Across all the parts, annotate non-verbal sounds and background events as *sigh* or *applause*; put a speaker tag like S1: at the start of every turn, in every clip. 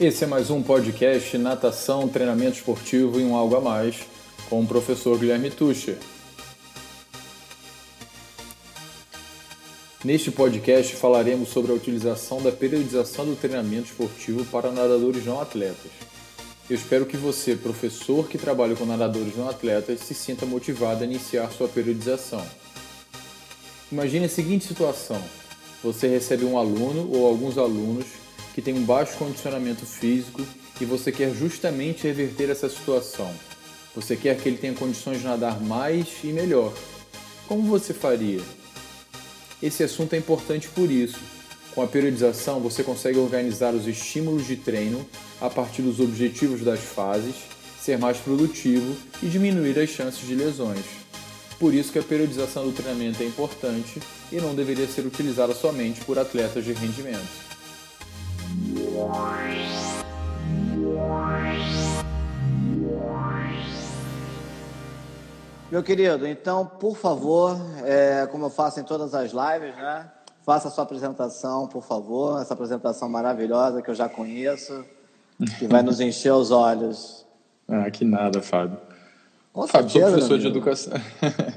S1: Esse é mais um podcast Natação, Treinamento Esportivo e um Algo a Mais com o professor Guilherme Tucher. Neste podcast falaremos sobre a utilização da periodização do treinamento esportivo para nadadores não atletas. Eu espero que você, professor que trabalha com nadadores não atletas, se sinta motivado a iniciar sua periodização. Imagine a seguinte situação: você recebe um aluno ou alguns alunos que tem um baixo condicionamento físico e você quer justamente reverter essa situação. Você quer que ele tenha condições de nadar mais e melhor. Como você faria? Esse assunto é importante por isso. Com a periodização, você consegue organizar os estímulos de treino a partir dos objetivos das fases, ser mais produtivo e diminuir as chances de lesões. Por isso que a periodização do treinamento é importante e não deveria ser utilizada somente por atletas de rendimento.
S2: Meu querido, então, por favor, é, como eu faço em todas as lives, né? Faça a sua apresentação, por favor, essa apresentação maravilhosa que eu já conheço, que vai nos encher os olhos. *laughs*
S1: Ah, que nada, Fábio. Com Fábio, certeza, sou professor de educação.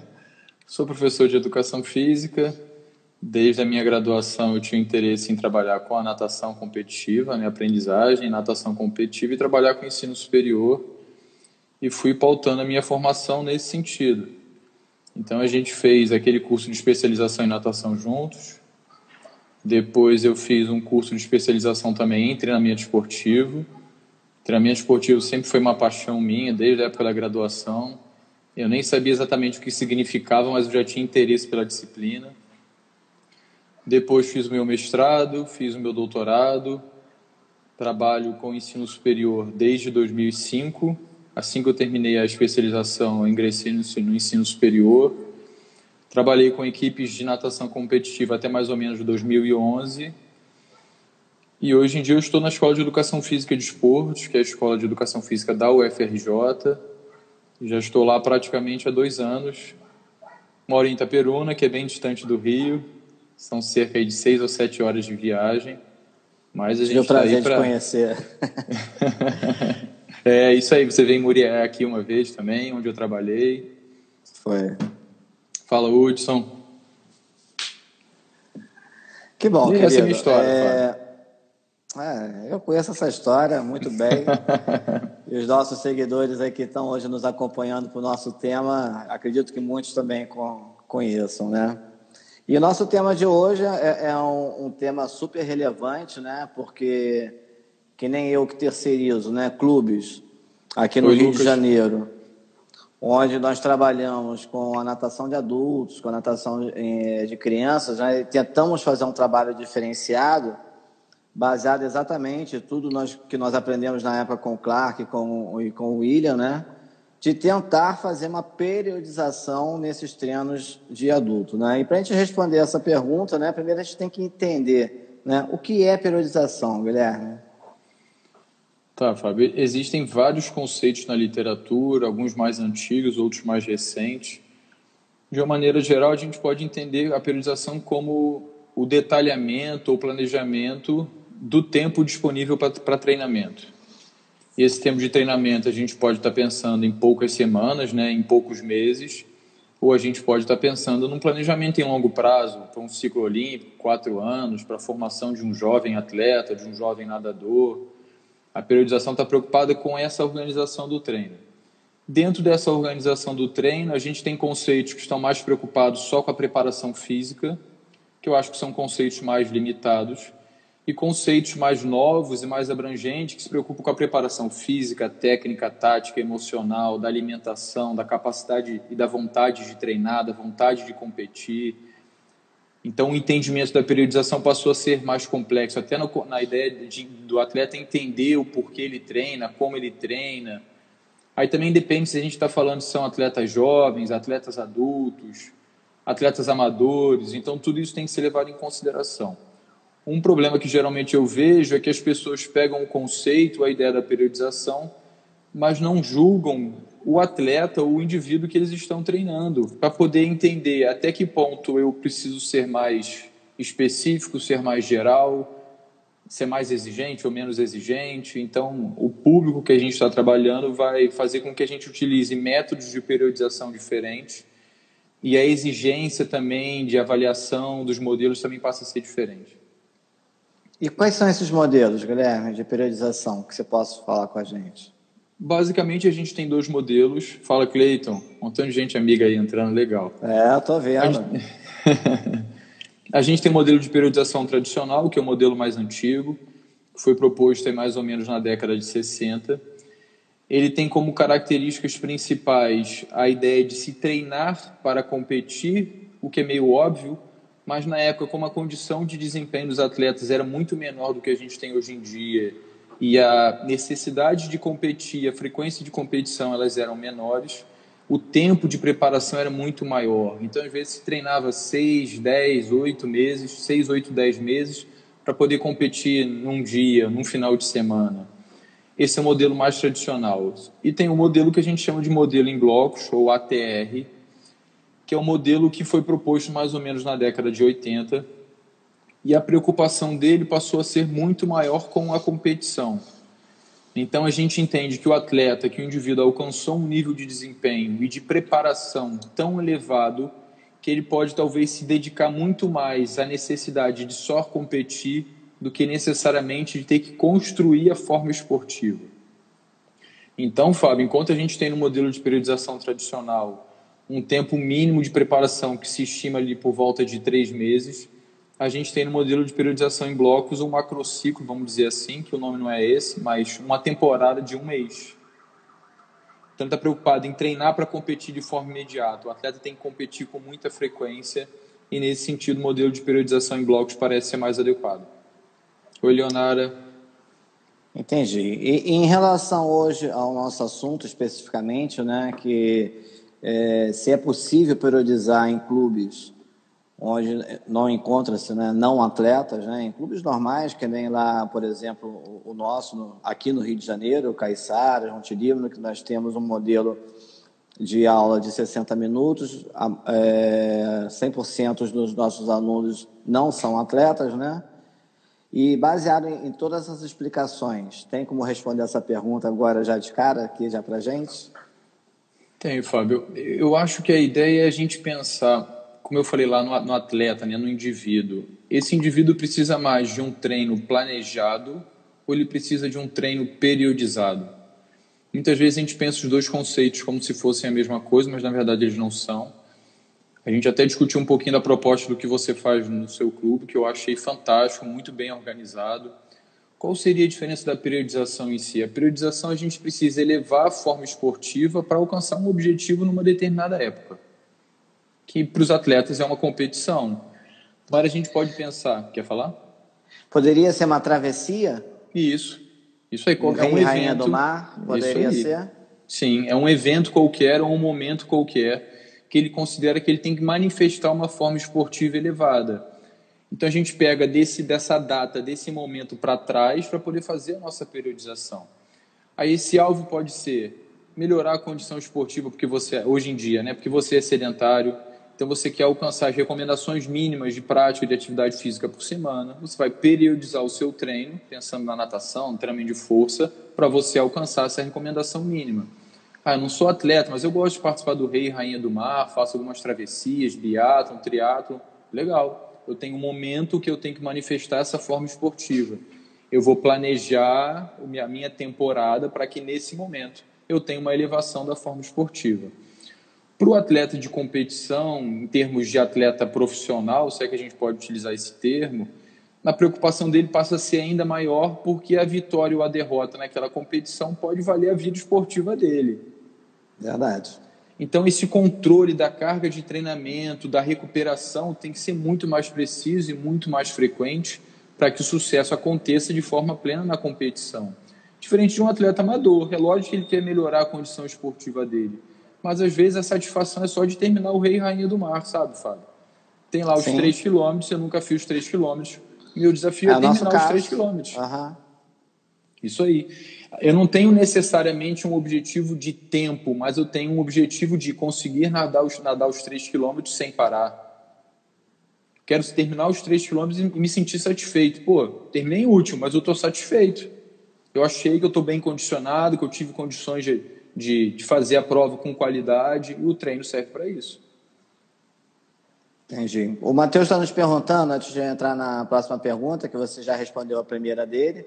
S1: *laughs* sou professor de educação física. Desde a minha graduação eu tinha interesse em trabalhar com a natação competitiva, minha aprendizagem, natação competitiva e trabalhar com ensino superior e fui pautando a minha formação nesse sentido. Então a gente fez aquele curso de especialização em natação juntos. Depois eu fiz um curso de especialização também em treinamento esportivo. Treinamento esportivo sempre foi uma paixão minha desde a época da graduação. Eu nem sabia exatamente o que significava, mas eu já tinha interesse pela disciplina. Depois fiz meu mestrado, fiz meu doutorado. Trabalho com ensino superior desde 2005 Assim que eu terminei a especialização, ingressei no ensino superior. Trabalhei com equipes de natação competitiva até mais ou menos 2011. E hoje em dia eu estou na Escola de Educação Física e de Esportes, que é a Escola de Educação Física da UFRJ. Já estou lá praticamente há dois anos. Moro em Itaperuna, que é bem distante do Rio. São cerca de seis ou sete horas de viagem. Mas a gente
S2: Tive o prazer tá pra... de conhecer. *laughs*
S1: É isso aí, você veio em Murié aqui uma vez também, onde eu trabalhei.
S2: Foi.
S1: Fala, Hudson.
S2: Que bom,
S1: e
S2: querido.
S1: Essa é a minha história,
S2: é... É, eu conheço essa história muito bem. *laughs* e os nossos seguidores aí que estão hoje nos acompanhando para o nosso tema, acredito que muitos também conheçam, né? E o nosso tema de hoje é, é um, um tema super relevante, né? Porque que nem eu que terceirizo, né? Clubes aqui no Oi, Rio Lucas. de Janeiro, onde nós trabalhamos com a natação de adultos, com a natação eh, de crianças, né? tentamos fazer um trabalho diferenciado, baseado exatamente em tudo nós, que nós aprendemos na época com o Clark com, e com o William, né? De tentar fazer uma periodização nesses treinos de adulto. Né? E para a gente responder essa pergunta, né, primeiro a gente tem que entender né, o que é periodização, Guilherme.
S1: Tá, Fábio. Existem vários conceitos na literatura, alguns mais antigos, outros mais recentes. De uma maneira geral, a gente pode entender a periodização como o detalhamento ou planejamento do tempo disponível para treinamento. Esse tempo de treinamento a gente pode estar tá pensando em poucas semanas, né, em poucos meses, ou a gente pode estar tá pensando num planejamento em longo prazo, para um ciclo olímpico, quatro anos, para a formação de um jovem atleta, de um jovem nadador, a periodização está preocupada com essa organização do treino. Dentro dessa organização do treino, a gente tem conceitos que estão mais preocupados só com a preparação física, que eu acho que são conceitos mais limitados, e conceitos mais novos e mais abrangentes que se preocupam com a preparação física, técnica, tática, emocional, da alimentação, da capacidade e da vontade de treinar, da vontade de competir, então, o entendimento da periodização passou a ser mais complexo, até no, na ideia de, do atleta entender o porquê ele treina, como ele treina. Aí também depende se a gente está falando se são atletas jovens, atletas adultos, atletas amadores. Então, tudo isso tem que ser levado em consideração. Um problema que geralmente eu vejo é que as pessoas pegam o conceito, a ideia da periodização, mas não julgam o atleta ou o indivíduo que eles estão treinando, para poder entender até que ponto eu preciso ser mais específico, ser mais geral, ser mais exigente ou menos exigente. Então, o público que a gente está trabalhando vai fazer com que a gente utilize métodos de periodização diferentes e a exigência também de avaliação dos modelos também passa a ser diferente.
S2: E quais são esses modelos, Guilherme, de periodização que você possa falar com a gente?
S1: Basicamente, a gente tem dois modelos. Fala, Cleiton. Um montão de gente amiga aí entrando, legal.
S2: É, eu tô vendo. A gente... *laughs*
S1: a gente tem o modelo de periodização tradicional, que é o modelo mais antigo, que foi proposto aí mais ou menos na década de 60. Ele tem como características principais a ideia de se treinar para competir, o que é meio óbvio, mas na época, como a condição de desempenho dos atletas era muito menor do que a gente tem hoje em dia e a necessidade de competir, a frequência de competição, elas eram menores, o tempo de preparação era muito maior. Então, às vezes, se treinava 6, 10, 8 meses, 6, 8, 10 meses, para poder competir num dia, num final de semana. Esse é o modelo mais tradicional. E tem o um modelo que a gente chama de modelo em blocos, ou ATR, que é o modelo que foi proposto mais ou menos na década de 80, e a preocupação dele passou a ser muito maior com a competição. Então a gente entende que o atleta, que o indivíduo alcançou um nível de desempenho e de preparação tão elevado que ele pode talvez se dedicar muito mais à necessidade de só competir do que necessariamente de ter que construir a forma esportiva. Então, Fábio, enquanto a gente tem no modelo de periodização tradicional um tempo mínimo de preparação que se estima ali por volta de três meses, a gente tem no modelo de periodização em blocos um macrociclo, vamos dizer assim, que o nome não é esse, mas uma temporada de um mês. Então, está preocupado em treinar para competir de forma imediata. O atleta tem que competir com muita frequência e, nesse sentido, o modelo de periodização em blocos parece ser mais adequado. Oi, Leonara.
S2: Entendi. E, em relação hoje ao nosso assunto especificamente, né, que é, se é possível periodizar em clubes onde não encontra-se né, não atletas, né, em clubes normais, que nem lá, por exemplo, o, nosso, no, aqui no Rio de Janeiro, o Caiçara, Monte que nós temos um modelo de aula de 60 minutos, é, 100% dos nossos alunos não são atletas, né? E baseado em, em, todas essas explicações, tem como responder essa pergunta agora já de cara aqui já para gente?
S1: Tenho, Fábio. Eu acho que a ideia é a gente pensar como eu falei lá no, no atleta, né, no indivíduo, esse indivíduo precisa mais de um treino planejado ou ele precisa de um treino periodizado? Muitas vezes a gente pensa os dois conceitos como se fossem a mesma coisa, mas na verdade eles não são. A gente até discutiu um pouquinho da proposta do que você faz no seu clube, que eu achei fantástico, muito bem organizado. Qual seria a diferença da periodização em si? A periodização a gente precisa elevar a forma esportiva para alcançar um objetivo numa determinada época que para os atletas é uma competição. Agora a gente pode pensar, quer falar?
S2: Poderia ser uma travessia?
S1: Isso. Isso aí,
S2: um é um Rainha do Mar, poderia ser?
S1: Sim, é um evento qualquer ou um momento qualquer que ele considera que ele tem que manifestar uma forma esportiva elevada. Então a gente pega desse, dessa data, desse momento para trás para poder fazer a nossa periodização. Aí esse alvo pode ser melhorar a condição esportiva porque você hoje em dia, né? Porque você é sedentário, então você quer alcançar as recomendações mínimas de prática de atividade física por semana. Você vai periodizar o seu treino, pensando na natação, no treinamento de força, para você alcançar essa recomendação mínima. Ah, eu não sou atleta, mas eu gosto de participar do Rei e Rainha do Mar, faço algumas travessias, biatlon, triatlon. Legal. Eu tenho um momento que eu tenho que manifestar essa forma esportiva. Eu vou planejar a minha temporada para que nesse momento eu tenha uma elevação da forma esportiva. Para o atleta de competição, em termos de atleta profissional, se é que a gente pode utilizar esse termo, a preocupação dele passa a ser ainda maior porque a vitória ou a derrota naquela competição pode valer a vida esportiva dele.
S2: Verdade.
S1: Então, esse controle da carga de treinamento, da recuperação, tem que ser muito mais preciso e muito mais frequente para que o sucesso aconteça de forma plena na competição. Diferente de um atleta amador, é lógico que ele quer melhorar a condição esportiva dele mas às vezes a satisfação é só de terminar o Rei e Rainha do Mar, sabe, Fábio? Tem lá os Sim. 3 quilômetros, eu nunca fiz os 3 quilômetros. Meu desafio é, é terminar os 3 quilômetros.
S2: Uhum.
S1: Isso aí. Eu não tenho necessariamente um objetivo de tempo, mas eu tenho um objetivo de conseguir nadar os, nadar os 3 quilômetros sem parar. Quero terminar os três quilômetros e me sentir satisfeito. Pô, terminei último, mas eu estou satisfeito. Eu achei que eu estou bem condicionado, que eu tive condições de, de, de fazer a prova com qualidade e o treino serve para isso.
S2: Entendi. O Matheus está nos perguntando, antes de entrar na próxima pergunta, que você já respondeu a primeira dele,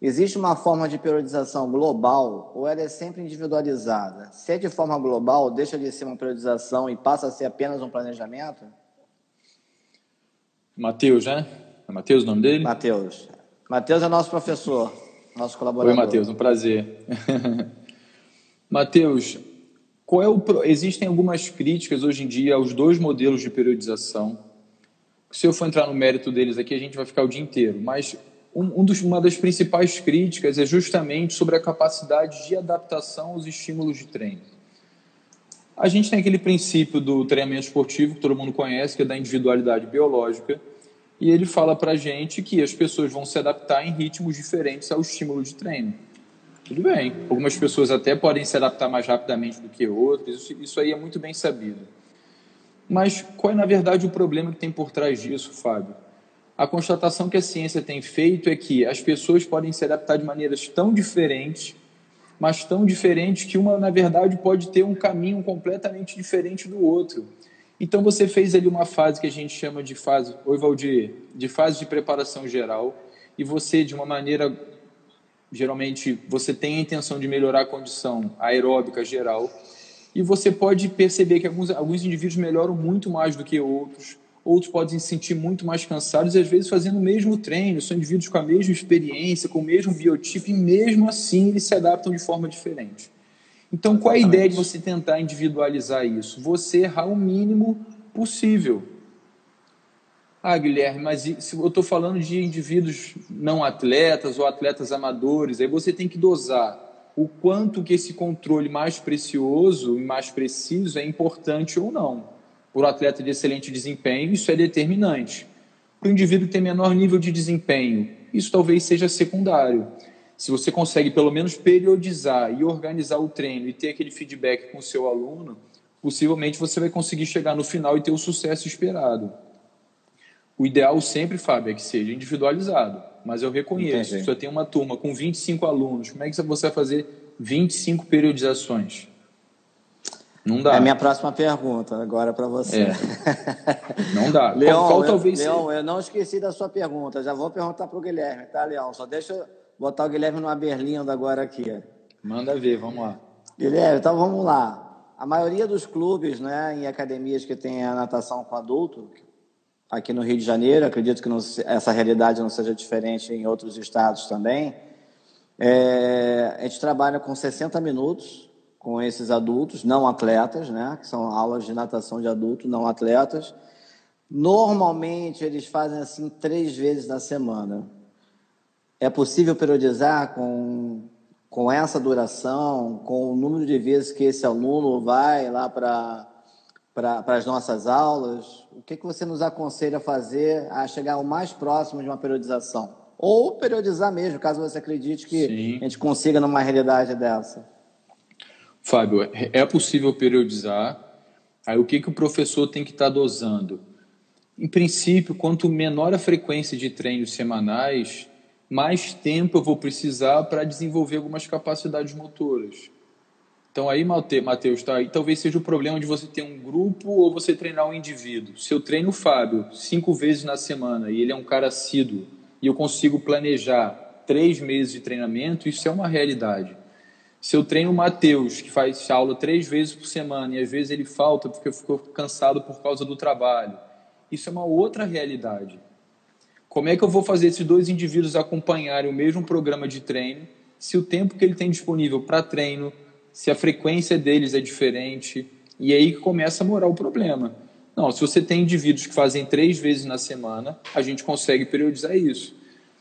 S2: existe uma forma de periodização global ou ela é sempre individualizada? Se é de forma global, deixa de ser uma periodização e passa a ser apenas um planejamento?
S1: Matheus, né? É Matheus o nome dele?
S2: Matheus. Matheus é nosso professor, nosso colaborador.
S1: Oi, Matheus, um prazer. *laughs* Matheus, qual é o, existem algumas críticas hoje em dia aos dois modelos de periodização. Se eu for entrar no mérito deles aqui, a gente vai ficar o dia inteiro. Mas um, um dos, uma das principais críticas é justamente sobre a capacidade de adaptação aos estímulos de treino. A gente tem aquele princípio do treinamento esportivo que todo mundo conhece, que é da individualidade biológica, e ele fala para a gente que as pessoas vão se adaptar em ritmos diferentes ao estímulo de treino. Tudo bem. Algumas pessoas até podem se adaptar mais rapidamente do que outras, isso, isso aí é muito bem sabido. Mas qual é, na verdade, o problema que tem por trás disso, Fábio? A constatação que a ciência tem feito é que as pessoas podem se adaptar de maneiras tão diferentes, mas tão diferentes que uma, na verdade, pode ter um caminho completamente diferente do outro. Então você fez ali uma fase que a gente chama de fase, oi Valdir, de fase de preparação geral, e você, de uma maneira geralmente você tem a intenção de melhorar a condição aeróbica geral e você pode perceber que alguns, alguns indivíduos melhoram muito mais do que outros, outros podem se sentir muito mais cansados e às vezes fazendo o mesmo treino, são indivíduos com a mesma experiência, com o mesmo biotipo e mesmo assim eles se adaptam de forma diferente. Então, qual é a ideia de você tentar individualizar isso? Você errar o mínimo possível. Ah, Guilherme, mas se eu estou falando de indivíduos não atletas ou atletas amadores, aí você tem que dosar o quanto que esse controle mais precioso e mais preciso é importante ou não. O atleta de excelente desempenho, isso é determinante. Para o indivíduo que tem menor nível de desempenho, isso talvez seja secundário. Se você consegue pelo menos periodizar e organizar o treino e ter aquele feedback com o seu aluno, possivelmente você vai conseguir chegar no final e ter o sucesso esperado. O ideal sempre, Fábio, é que seja individualizado. Mas eu reconheço, Entendi. se eu tenho uma turma com 25 alunos, como é que você vai fazer 25 periodizações? Não dá.
S2: É a minha próxima pergunta agora para você. É.
S1: Não dá.
S2: Leão, qual, qual eu, talvez Leão, eu não esqueci da sua pergunta. Já vou perguntar para o Guilherme, tá, Leão? Só deixa eu botar o Guilherme numa berlinda agora aqui.
S1: Manda ver, vamos lá.
S2: Guilherme, então vamos lá. A maioria dos clubes, né, em academias que tem a natação com adulto, aqui no Rio de Janeiro, acredito que não, essa realidade não seja diferente em outros estados também. É, a gente trabalha com 60 minutos com esses adultos, não atletas, né? que são aulas de natação de adulto, não atletas. Normalmente eles fazem assim três vezes na semana. É possível periodizar com, com essa duração, com o número de vezes que esse aluno vai lá para para as nossas aulas? O que, que você nos aconselha a fazer a chegar o mais próximo de uma periodização? Ou periodizar mesmo, caso você acredite que Sim. a gente consiga numa realidade dessa.
S1: Fábio, é possível periodizar. Aí o que, que o professor tem que estar tá dosando? Em princípio, quanto menor a frequência de treinos semanais, mais tempo eu vou precisar para desenvolver algumas capacidades motoras. Então aí, Matheus, tá, aí talvez seja o problema de você ter um grupo ou você treinar um indivíduo. Se eu treino o Fábio cinco vezes na semana e ele é um cara assíduo e eu consigo planejar três meses de treinamento, isso é uma realidade. Se eu treino o Matheus, que faz aula três vezes por semana e às vezes ele falta porque ficou cansado por causa do trabalho, isso é uma outra realidade. Como é que eu vou fazer esses dois indivíduos acompanharem o mesmo programa de treino se o tempo que ele tem disponível para treino, se a frequência deles é diferente, e aí que começa a morar o problema. Não, se você tem indivíduos que fazem três vezes na semana, a gente consegue periodizar isso.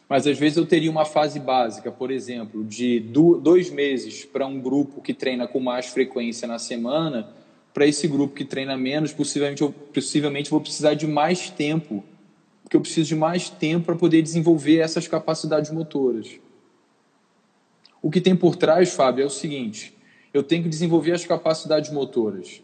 S1: Mas às vezes eu teria uma fase básica, por exemplo, de dois meses para um grupo que treina com mais frequência na semana, para esse grupo que treina menos, possivelmente eu possivelmente vou precisar de mais tempo, porque eu preciso de mais tempo para poder desenvolver essas capacidades motoras. O que tem por trás, Fábio, é o seguinte: eu tenho que desenvolver as capacidades motoras.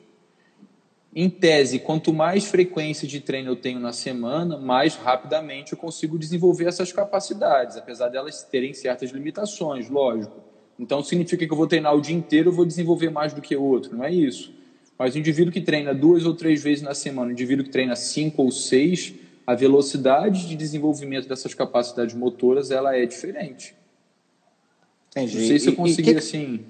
S1: Em tese, quanto mais frequência de treino eu tenho na semana, mais rapidamente eu consigo desenvolver essas capacidades, apesar delas terem certas limitações, lógico. Então, significa que eu vou treinar o dia inteiro, eu vou desenvolver mais do que o outro, não é isso. Mas o indivíduo que treina duas ou três vezes na semana, o indivíduo que treina cinco ou seis, a velocidade de desenvolvimento dessas capacidades motoras ela é diferente.
S2: Entendi.
S1: Não sei se eu consegui, que... assim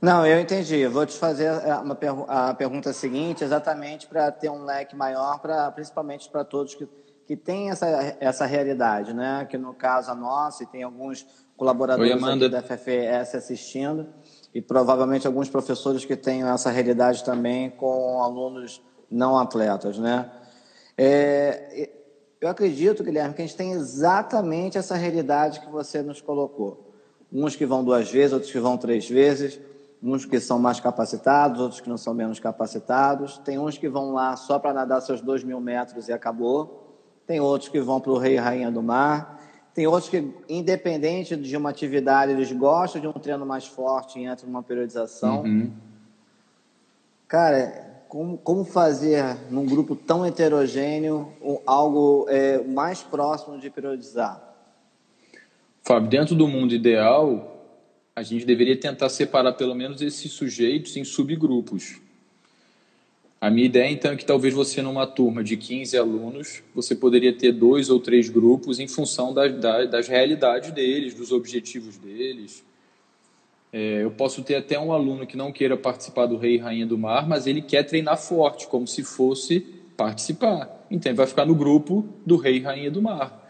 S2: não, eu entendi. Vou te fazer uma a pergunta seguinte, exatamente para ter um leque maior, pra, principalmente para todos que, que têm essa, essa realidade, né? Que no caso a nossa, e tem alguns colaboradores Oi, da FFS assistindo, e provavelmente alguns professores que têm essa realidade também com alunos não atletas, né? É, eu acredito, Guilherme, que a gente tem exatamente essa realidade que você nos colocou. Uns que vão duas vezes, outros que vão três vezes uns que são mais capacitados, outros que não são menos capacitados. Tem uns que vão lá só para nadar seus dois mil metros e acabou. Tem outros que vão para o Rei e Rainha do Mar. Tem outros que, independente de uma atividade, eles gostam de um treino mais forte e entram numa periodização. Uhum. Cara, como, como fazer num grupo tão heterogêneo algo é, mais próximo de periodizar?
S1: Fábio, dentro do mundo ideal, a gente deveria tentar separar pelo menos esses sujeitos em subgrupos. A minha ideia, então, é que talvez você, numa turma de 15 alunos, você poderia ter dois ou três grupos em função das, das realidades deles, dos objetivos deles. É, eu posso ter até um aluno que não queira participar do Rei e Rainha do Mar, mas ele quer treinar forte, como se fosse participar. Então, ele vai ficar no grupo do Rei e Rainha do Mar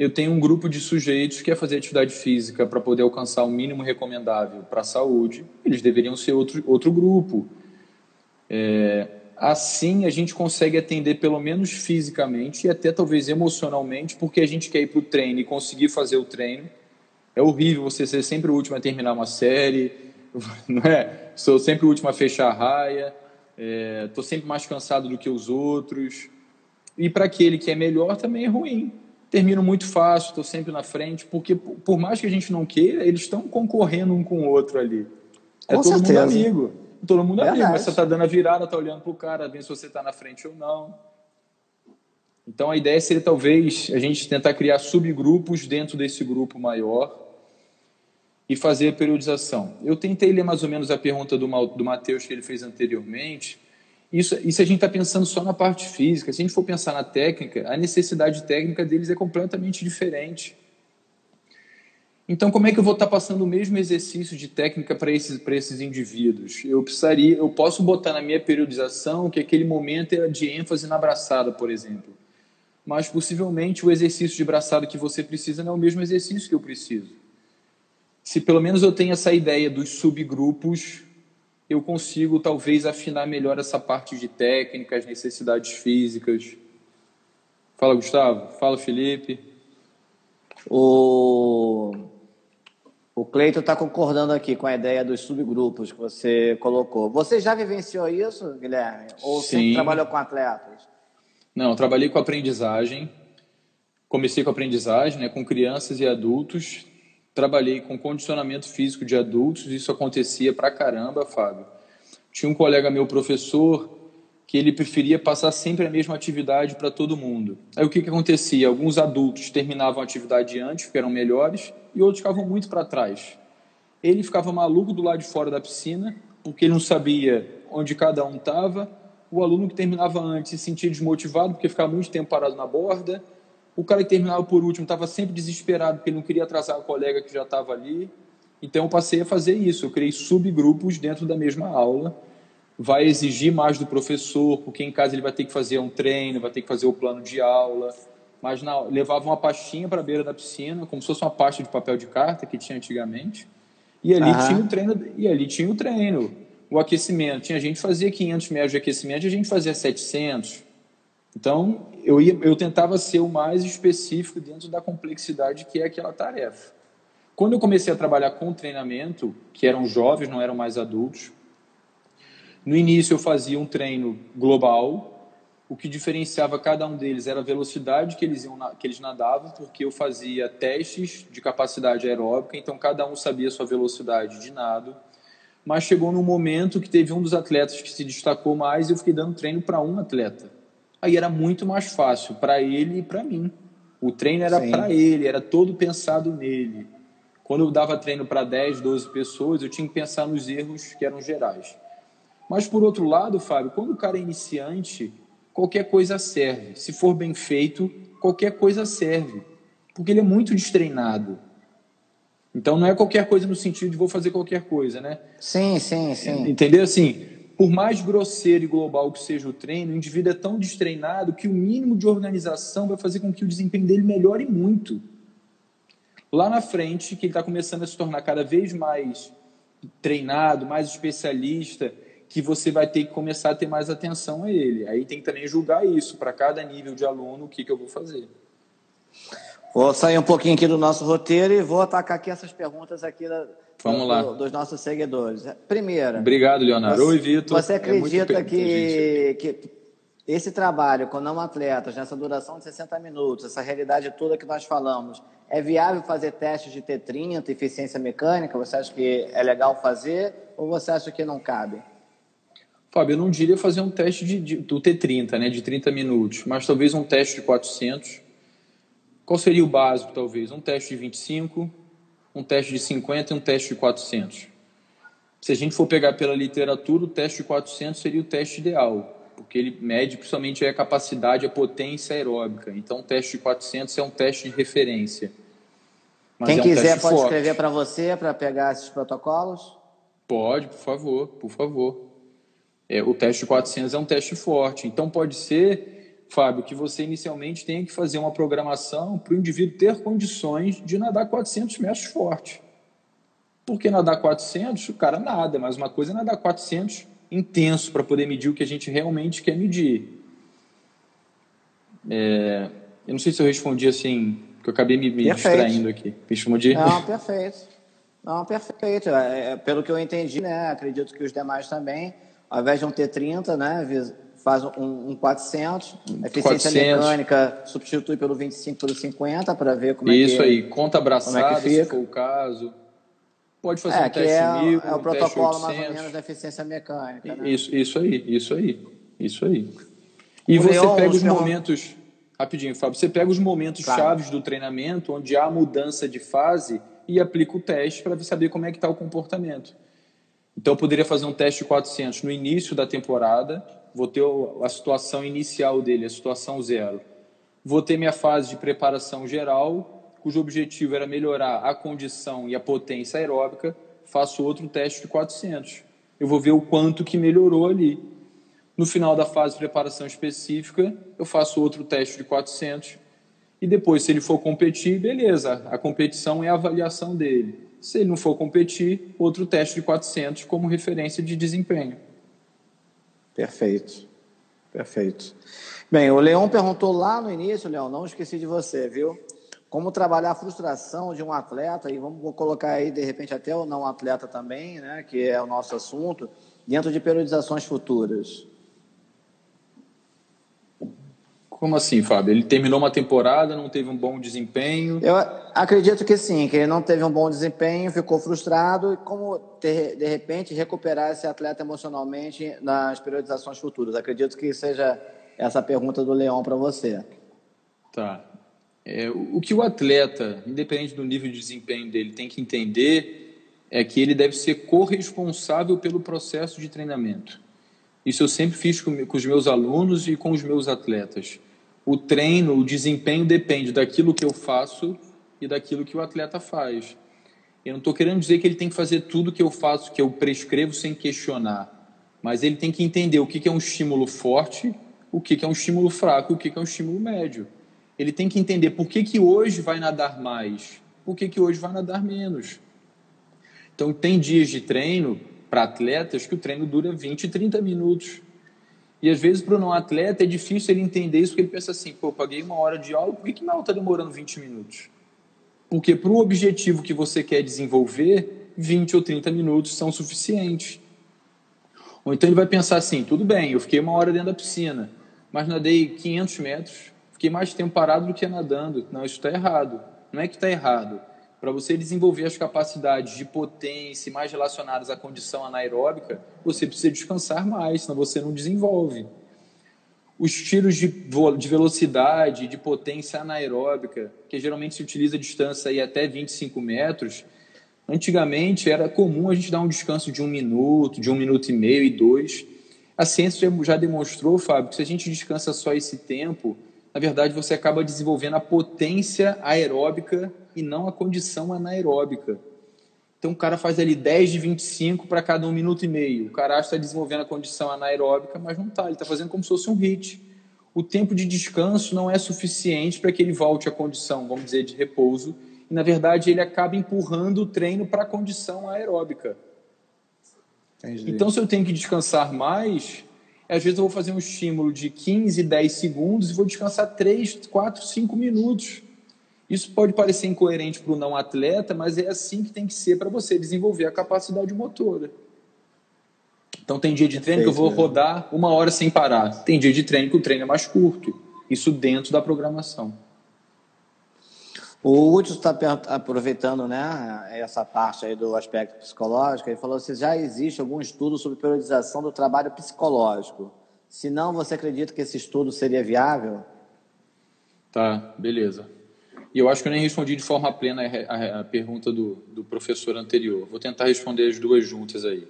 S1: eu tenho um grupo de sujeitos que quer fazer atividade física para poder alcançar o mínimo recomendável para a saúde, eles deveriam ser outro, outro grupo. É, assim, a gente consegue atender pelo menos fisicamente e até talvez emocionalmente, porque a gente quer ir para o treino e conseguir fazer o treino. É horrível você ser sempre o último a terminar uma série, *laughs* não é? Sou sempre o último a fechar a raia, estou é, sempre mais cansado do que os outros. E para aquele que é melhor também é ruim termino muito fácil, estou sempre na frente, porque por mais que a gente não queira, eles estão concorrendo um com o outro ali. É com todo certeza. mundo amigo. Todo mundo Verdade. amigo, mas você está dando a virada, está olhando para o cara, vendo se você está na frente ou não. Então a ideia seria talvez a gente tentar criar subgrupos dentro desse grupo maior e fazer a periodização. Eu tentei ler mais ou menos a pergunta do, do Matheus que ele fez anteriormente, isso, isso a gente está pensando só na parte física. Se a gente for pensar na técnica, a necessidade técnica deles é completamente diferente. Então, como é que eu vou estar tá passando o mesmo exercício de técnica para esses, esses indivíduos? Eu precisaria, eu posso botar na minha periodização que aquele momento é de ênfase na braçada, por exemplo. Mas possivelmente o exercício de braçada que você precisa não é o mesmo exercício que eu preciso. Se pelo menos eu tenho essa ideia dos subgrupos eu consigo talvez afinar melhor essa parte de técnicas, necessidades físicas. Fala, Gustavo. Fala, Felipe.
S2: O, o Cleiton está concordando aqui com a ideia dos subgrupos que você colocou. Você já vivenciou isso, Guilherme? Ou Sim. sempre trabalhou com atletas?
S1: Não, trabalhei com aprendizagem. Comecei com aprendizagem, né, com crianças e adultos trabalhei com condicionamento físico de adultos, isso acontecia pra caramba, Fábio. Tinha um colega meu, professor, que ele preferia passar sempre a mesma atividade para todo mundo. Aí o que, que acontecia? Alguns adultos terminavam a atividade antes, porque eram melhores, e outros ficavam muito para trás. Ele ficava maluco do lado de fora da piscina, porque ele não sabia onde cada um estava. O aluno que terminava antes se sentia desmotivado, porque ficava muito tempo parado na borda o cara que terminava por último estava sempre desesperado porque ele não queria atrasar o colega que já estava ali. Então eu passei a fazer isso. Eu criei subgrupos dentro da mesma aula. Vai exigir mais do professor, porque em casa ele vai ter que fazer um treino, vai ter que fazer o plano de aula. Mas não, levava uma pastinha para a beira da piscina, como se fosse uma pasta de papel de carta que tinha antigamente. E ali tinha o treino, e ali tinha o treino, o aquecimento. Tinha gente que fazia 500 metros de aquecimento, e a gente fazia 700. Então, eu, ia, eu tentava ser o mais específico dentro da complexidade que é aquela tarefa. Quando eu comecei a trabalhar com treinamento, que eram jovens, não eram mais adultos, no início eu fazia um treino global, o que diferenciava cada um deles era a velocidade que eles, iam, que eles nadavam, porque eu fazia testes de capacidade aeróbica, então cada um sabia a sua velocidade de nado. mas chegou num momento que teve um dos atletas que se destacou mais e eu fiquei dando treino para um atleta. Aí era muito mais fácil para ele e para mim. O treino era para ele, era todo pensado nele. Quando eu dava treino para 10, 12 pessoas, eu tinha que pensar nos erros que eram gerais. Mas por outro lado, Fábio, quando o cara é iniciante, qualquer coisa serve. Se for bem feito, qualquer coisa serve. Porque ele é muito destreinado. Então não é qualquer coisa no sentido de vou fazer qualquer coisa, né?
S2: Sim, sim, sim.
S1: Entendeu? Assim, por mais grosseiro e global que seja o treino, o indivíduo é tão destreinado que o mínimo de organização vai fazer com que o desempenho dele melhore muito. Lá na frente, que ele está começando a se tornar cada vez mais treinado, mais especialista, que você vai ter que começar a ter mais atenção a ele. Aí tem que também julgar isso para cada nível de aluno, o que, que eu vou fazer.
S2: Vou sair um pouquinho aqui do nosso roteiro e vou atacar aqui essas perguntas aqui da,
S1: Vamos lá.
S2: Do, dos nossos seguidores. Primeira.
S1: Obrigado, Leonardo.
S2: Você,
S1: Oi, Vitor.
S2: Você é acredita é que, que esse trabalho com não atletas, nessa duração de 60 minutos, essa realidade toda que nós falamos, é viável fazer testes de T30, eficiência mecânica? Você acha que é legal fazer ou você acha que não cabe?
S1: Fábio, eu não diria fazer um teste de, de, do T30, né, de 30 minutos, mas talvez um teste de 400 qual seria o básico, talvez? Um teste de 25, um teste de 50 e um teste de 400. Se a gente for pegar pela literatura, o teste de 400 seria o teste ideal, porque ele mede principalmente a capacidade, a potência aeróbica. Então, o teste de 400 é um teste de referência.
S2: Quem é um quiser pode forte. escrever para você, para pegar esses protocolos?
S1: Pode, por favor, por favor. É, o teste de 400 é um teste forte. Então, pode ser Fábio, que você inicialmente tenha que fazer uma programação para o indivíduo ter condições de nadar 400 metros forte. Porque nadar 400, o cara nada, mas uma coisa é nadar 400 intenso para poder medir o que a gente realmente quer medir. É, eu não sei se eu respondi assim, que eu acabei me, me distraindo aqui. Respondi?
S2: Não, perfeito. Não, perfeito. É, é, pelo que eu entendi, né, acredito que os demais também, ao invés de um T30, né, faz um, um 400, eficiência 400. mecânica substitui pelo 25 pelo 50 para ver como
S1: Isso
S2: é que
S1: aí, conta abraçada é se for o caso. Pode fazer
S2: é,
S1: um teste
S2: é,
S1: mil,
S2: é o
S1: um
S2: protocolo mais ou menos da eficiência mecânica. Né?
S1: Isso, isso aí, isso aí, isso aí. E o você Leon, pega os momentos, rapidinho, Fábio, você pega os momentos claro. chaves do treinamento, onde há mudança de fase e aplica o teste para saber como é que está o comportamento. Então, eu poderia fazer um teste de 400 no início da temporada, vou ter a situação inicial dele, a situação zero. Vou ter minha fase de preparação geral, cujo objetivo era melhorar a condição e a potência aeróbica. Faço outro teste de 400. Eu vou ver o quanto que melhorou ali. No final da fase de preparação específica, eu faço outro teste de 400. E depois, se ele for competir, beleza, a competição é a avaliação dele. Se ele não for competir, outro teste de 400 como referência de desempenho.
S2: Perfeito. Perfeito. Bem, o Leão perguntou lá no início, Leão, não esqueci de você, viu? Como trabalhar a frustração de um atleta, e vamos colocar aí, de repente, até o não atleta também, né, que é o nosso assunto, dentro de periodizações futuras.
S1: Como assim, Fábio? Ele terminou uma temporada, não teve um bom desempenho?
S2: Eu acredito que sim, que ele não teve um bom desempenho, ficou frustrado e como ter, de repente recuperar esse atleta emocionalmente nas periodizações futuras. Acredito que seja essa pergunta do Leão para você.
S1: Tá. É, o que o atleta, independente do nível de desempenho dele, tem que entender é que ele deve ser corresponsável pelo processo de treinamento. Isso eu sempre fiz com, com os meus alunos e com os meus atletas o treino, o desempenho depende daquilo que eu faço e daquilo que o atleta faz. Eu não estou querendo dizer que ele tem que fazer tudo que eu faço, que eu prescrevo sem questionar, mas ele tem que entender o que é um estímulo forte, o que é um estímulo fraco, o que é um estímulo médio. Ele tem que entender por que, que hoje vai nadar mais, por que, que hoje vai nadar menos. Então, tem dias de treino para atletas que o treino dura 20, 30 minutos. E às vezes para não atleta é difícil ele entender isso, porque ele pensa assim, pô, paguei uma hora de aula, por que, que minha aula está demorando 20 minutos? Porque para o objetivo que você quer desenvolver, 20 ou 30 minutos são suficientes. Ou então ele vai pensar assim, tudo bem, eu fiquei uma hora dentro da piscina, mas nadei 500 metros, fiquei mais tempo parado do que nadando. Não, isso está errado. Não é que está errado. Para você desenvolver as capacidades de potência mais relacionadas à condição anaeróbica, você precisa descansar mais, senão você não desenvolve. Os tiros de, de velocidade, de potência anaeróbica, que geralmente se utiliza a distância aí até 25 metros, antigamente era comum a gente dar um descanso de um minuto, de um minuto e meio e dois. A ciência já demonstrou, Fábio, que se a gente descansa só esse tempo, na verdade você acaba desenvolvendo a potência aeróbica e não a condição anaeróbica. Então o cara faz ali 10 de 25 para cada um minuto e meio. O cara está desenvolvendo a condição anaeróbica, mas não está. Ele está fazendo como se fosse um HIT. O tempo de descanso não é suficiente para que ele volte à condição, vamos dizer, de repouso. E na verdade ele acaba empurrando o treino para a condição aeróbica. Entendi. Então se eu tenho que descansar mais, às vezes eu vou fazer um estímulo de 15, 10 segundos e vou descansar 3, 4, 5 minutos. Isso pode parecer incoerente para o não atleta, mas é assim que tem que ser para você desenvolver a capacidade motora. Então tem dia de treino que eu vou rodar uma hora sem parar. Tem dia de treino que o treino é mais curto. Isso dentro da programação.
S2: O Hudson está aproveitando né, essa parte aí do aspecto psicológico. Ele falou se já existe algum estudo sobre periodização do trabalho psicológico. Se não, você acredita que esse estudo seria viável?
S1: Tá, beleza. E eu acho que eu nem respondi de forma plena a, pergunta do, do, professor anterior. Vou tentar responder as duas juntas aí.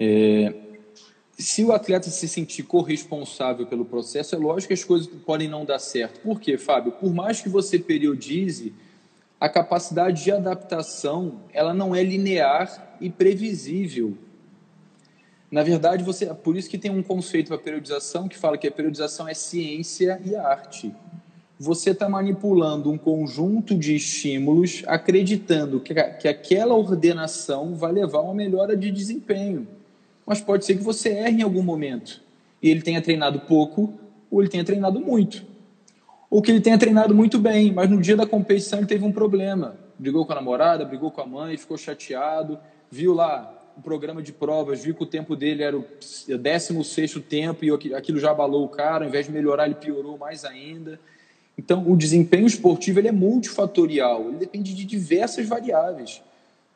S1: É, se o atleta se sentir corresponsável pelo processo, é lógico que as coisas podem não dar certo. Por quê, Fábio? Por mais que você periodize, a capacidade de adaptação ela não é linear e previsível. Na verdade, você, por isso que tem um conceito para periodização que fala que a periodização é ciência e arte você está manipulando um conjunto de estímulos, acreditando que, que aquela ordenação vai levar a uma melhora de desempenho. Mas pode ser que você erre em algum momento e ele tenha treinado pouco ou ele tenha treinado muito. Ou que ele tenha treinado muito bem, mas no dia da competição ele teve um problema. Brigou com a namorada, brigou com a mãe, ficou chateado, viu lá o programa de provas, viu que o tempo dele era o 16 tempo e aquilo já abalou o cara, ao invés de melhorar, ele piorou mais ainda. Então, o desempenho esportivo ele é multifatorial, ele depende de diversas variáveis.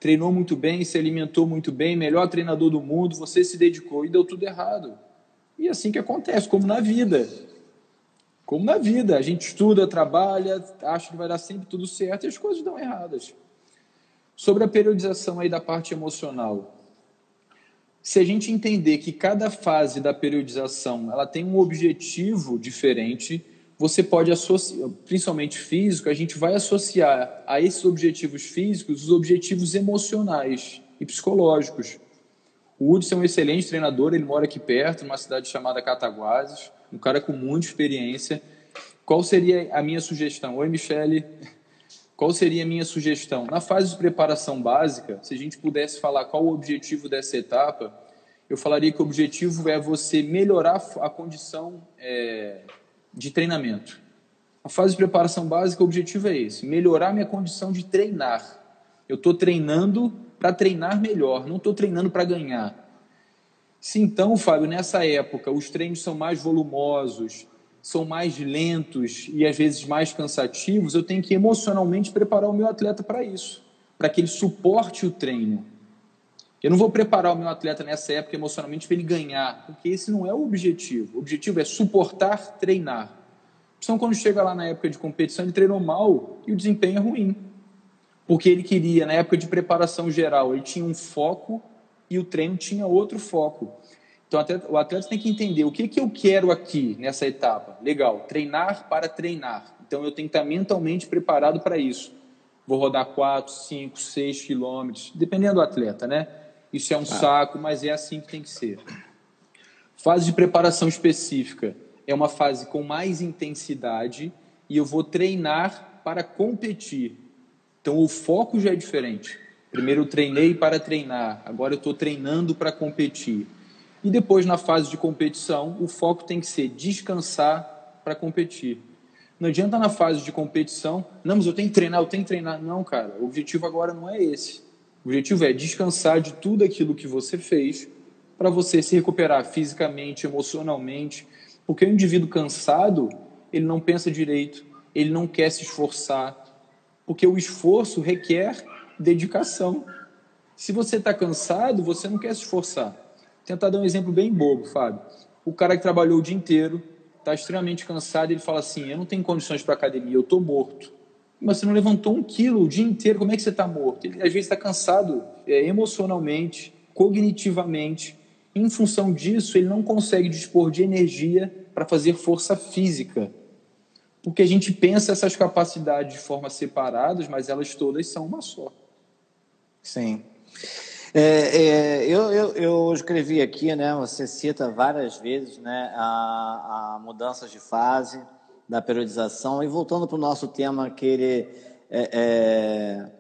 S1: Treinou muito bem, se alimentou muito bem, melhor treinador do mundo, você se dedicou e deu tudo errado. E é assim que acontece, como na vida. Como na vida, a gente estuda, trabalha, acha que vai dar sempre tudo certo e as coisas dão erradas. Sobre a periodização aí da parte emocional. Se a gente entender que cada fase da periodização ela tem um objetivo diferente, você pode associar, principalmente físico, a gente vai associar a esses objetivos físicos os objetivos emocionais e psicológicos. O Hudson é um excelente treinador, ele mora aqui perto, numa cidade chamada Cataguases, um cara com muita experiência. Qual seria a minha sugestão? Oi, Michele. Qual seria a minha sugestão? Na fase de preparação básica, se a gente pudesse falar qual o objetivo dessa etapa, eu falaria que o objetivo é você melhorar a condição é, de treinamento. A fase de preparação básica, o objetivo é esse: melhorar minha condição de treinar. Eu estou treinando para treinar melhor, não estou treinando para ganhar. Se então, Fábio, nessa época os treinos são mais volumosos, são mais lentos e às vezes mais cansativos, eu tenho que emocionalmente preparar o meu atleta para isso, para que ele suporte o treino. Eu não vou preparar o meu atleta nessa época emocionalmente para ele ganhar, porque esse não é o objetivo. O objetivo é suportar, treinar. Então, quando chega lá na época de competição, ele treinou mal e o desempenho é ruim. Porque ele queria, na época de preparação geral, ele tinha um foco e o treino tinha outro foco. Então, o atleta tem que entender o que, que eu quero aqui nessa etapa. Legal, treinar para treinar. Então, eu tenho que estar mentalmente preparado para isso. Vou rodar 4, 5, 6 quilômetros, dependendo do atleta, né? Isso é um ah. saco, mas é assim que tem que ser. Fase de preparação específica é uma fase com mais intensidade e eu vou treinar para competir. Então o foco já é diferente. Primeiro eu treinei para treinar, agora eu estou treinando para competir. E depois, na fase de competição, o foco tem que ser descansar para competir. Não adianta na fase de competição, não, mas eu tenho que treinar, eu tenho que treinar. Não, cara, o objetivo agora não é esse. O objetivo é descansar de tudo aquilo que você fez para você se recuperar fisicamente, emocionalmente, porque o indivíduo cansado, ele não pensa direito, ele não quer se esforçar. Porque o esforço requer dedicação. Se você está cansado, você não quer se esforçar. Vou tentar dar um exemplo bem bobo, Fábio. O cara que trabalhou o dia inteiro, está extremamente cansado, ele fala assim: Eu não tenho condições para academia, eu estou morto. Mas você não levantou um quilo o dia inteiro, como é que você está morto? Ele às vezes está cansado é, emocionalmente, cognitivamente. Em função disso, ele não consegue dispor de energia para fazer força física. Porque a gente pensa essas capacidades de forma separadas, mas elas todas são uma só.
S2: Sim. É, é, eu, eu, eu, escrevi aqui, né? Você cita várias vezes, né? A, a mudanças de fase da periodização e voltando para o nosso tema que ele é, é,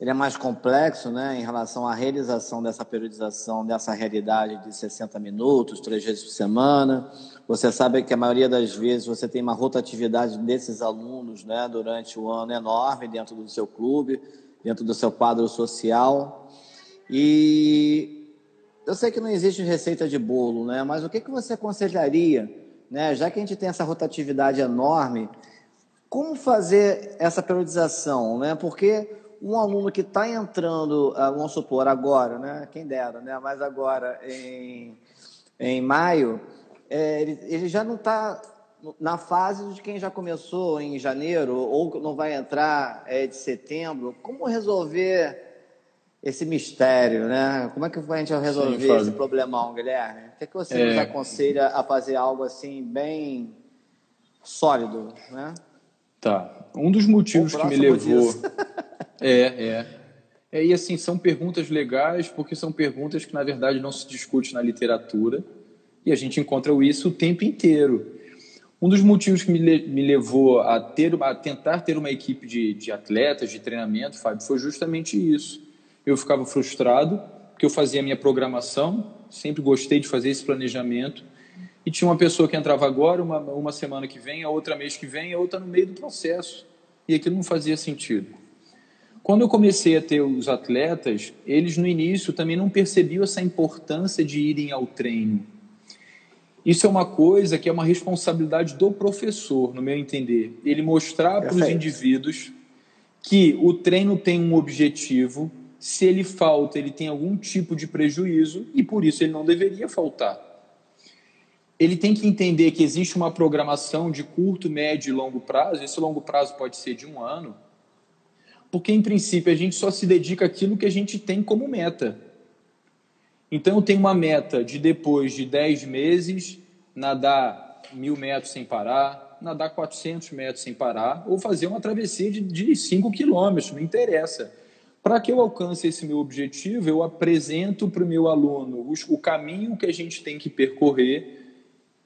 S2: ele é mais complexo, né? Em relação à realização dessa periodização dessa realidade de 60 minutos, três vezes por semana. Você sabe que a maioria das vezes você tem uma rotatividade desses alunos, né? Durante o ano enorme dentro do seu clube, dentro do seu quadro social. E eu sei que não existe receita de bolo, né? Mas o que, que você aconselharia, né? Já que a gente tem essa rotatividade enorme, como fazer essa periodização, né? Porque um aluno que está entrando, ah, vamos supor, agora, né? Quem dera, né? Mas agora em, em maio, é, ele, ele já não está na fase de quem já começou em janeiro ou não vai entrar é, de setembro. Como resolver esse mistério, né? Como é que a gente vai resolver Sim, esse problemão, Guilherme? O que, é que você é... nos aconselha a fazer algo assim bem sólido, né?
S1: Tá. Um dos motivos que me levou *laughs* é, é, é e assim são perguntas legais porque são perguntas que na verdade não se discute na literatura e a gente encontra isso o tempo inteiro. Um dos motivos que me, me levou a ter a tentar ter uma equipe de, de atletas de treinamento, Fábio, foi justamente isso eu ficava frustrado, porque eu fazia a minha programação, sempre gostei de fazer esse planejamento, e tinha uma pessoa que entrava agora, uma, uma semana que vem, a outra mês que vem, a outra no meio do processo, e aquilo não fazia sentido. Quando eu comecei a ter os atletas, eles no início também não percebiam essa importância de irem ao treino. Isso é uma coisa que é uma responsabilidade do professor, no meu entender. Ele mostrar para os indivíduos que o treino tem um objetivo, se ele falta, ele tem algum tipo de prejuízo e por isso ele não deveria faltar. Ele tem que entender que existe uma programação de curto, médio e longo prazo. Esse longo prazo pode ser de um ano, porque em princípio a gente só se dedica àquilo que a gente tem como meta. Então eu tenho uma meta de depois de 10 meses nadar mil metros sem parar, nadar 400 metros sem parar, ou fazer uma travessia de 5 quilômetros, não interessa para que eu alcance esse meu objetivo, eu apresento para o meu aluno o caminho que a gente tem que percorrer,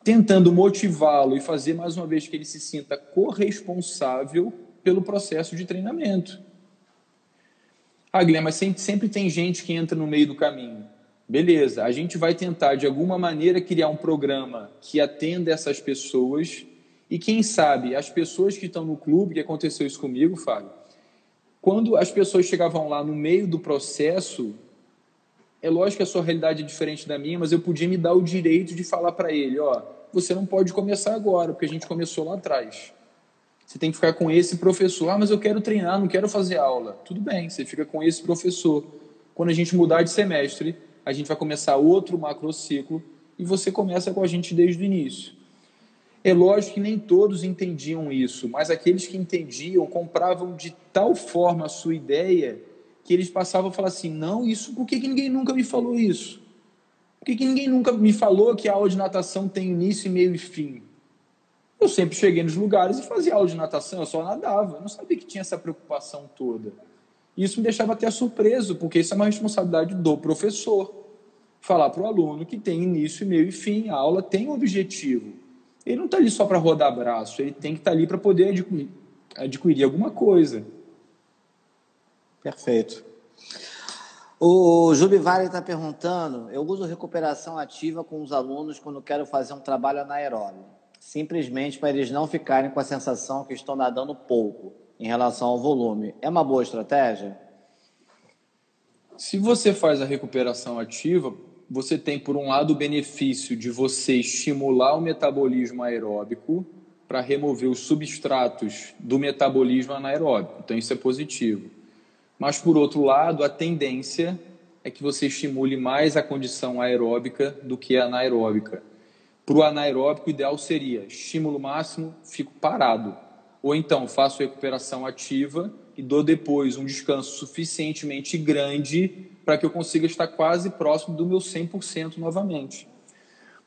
S1: tentando motivá-lo e fazer mais uma vez que ele se sinta corresponsável pelo processo de treinamento. Ah, Guilherme, mas sempre, sempre tem gente que entra no meio do caminho. Beleza, a gente vai tentar de alguma maneira criar um programa que atenda essas pessoas e quem sabe as pessoas que estão no clube, que aconteceu isso comigo, Fábio, quando as pessoas chegavam lá no meio do processo, é lógico que a sua realidade é diferente da minha, mas eu podia me dar o direito de falar para ele, ó, você não pode começar agora, porque a gente começou lá atrás. Você tem que ficar com esse professor. Ah, mas eu quero treinar, não quero fazer aula. Tudo bem, você fica com esse professor. Quando a gente mudar de semestre, a gente vai começar outro macrociclo e você começa com a gente desde o início. É lógico que nem todos entendiam isso, mas aqueles que entendiam compravam de tal forma a sua ideia que eles passavam a falar assim: não, isso, por que, que ninguém nunca me falou isso? Por que, que ninguém nunca me falou que a aula de natação tem início, meio e fim? Eu sempre cheguei nos lugares e fazia aula de natação, eu só nadava, eu não sabia que tinha essa preocupação toda. Isso me deixava até surpreso, porque isso é uma responsabilidade do professor. Falar para o aluno que tem início, meio e fim, a aula tem um objetivo ele não está ali só para rodar braço, ele tem que estar tá ali para poder adquirir, adquirir alguma coisa.
S2: Perfeito. O Jubivale está perguntando: eu uso recuperação ativa com os alunos quando quero fazer um trabalho anaeróbio, simplesmente para eles não ficarem com a sensação que estão nadando pouco em relação ao volume. É uma boa estratégia?
S1: Se você faz a recuperação ativa, você tem, por um lado, o benefício de você estimular o metabolismo aeróbico, para remover os substratos do metabolismo anaeróbico. Então, isso é positivo. Mas, por outro lado, a tendência é que você estimule mais a condição aeróbica do que a anaeróbica. Para o anaeróbico, o ideal seria estímulo máximo, fico parado. Ou então, faço recuperação ativa e dou depois um descanso suficientemente grande para que eu consiga estar quase próximo do meu 100% novamente.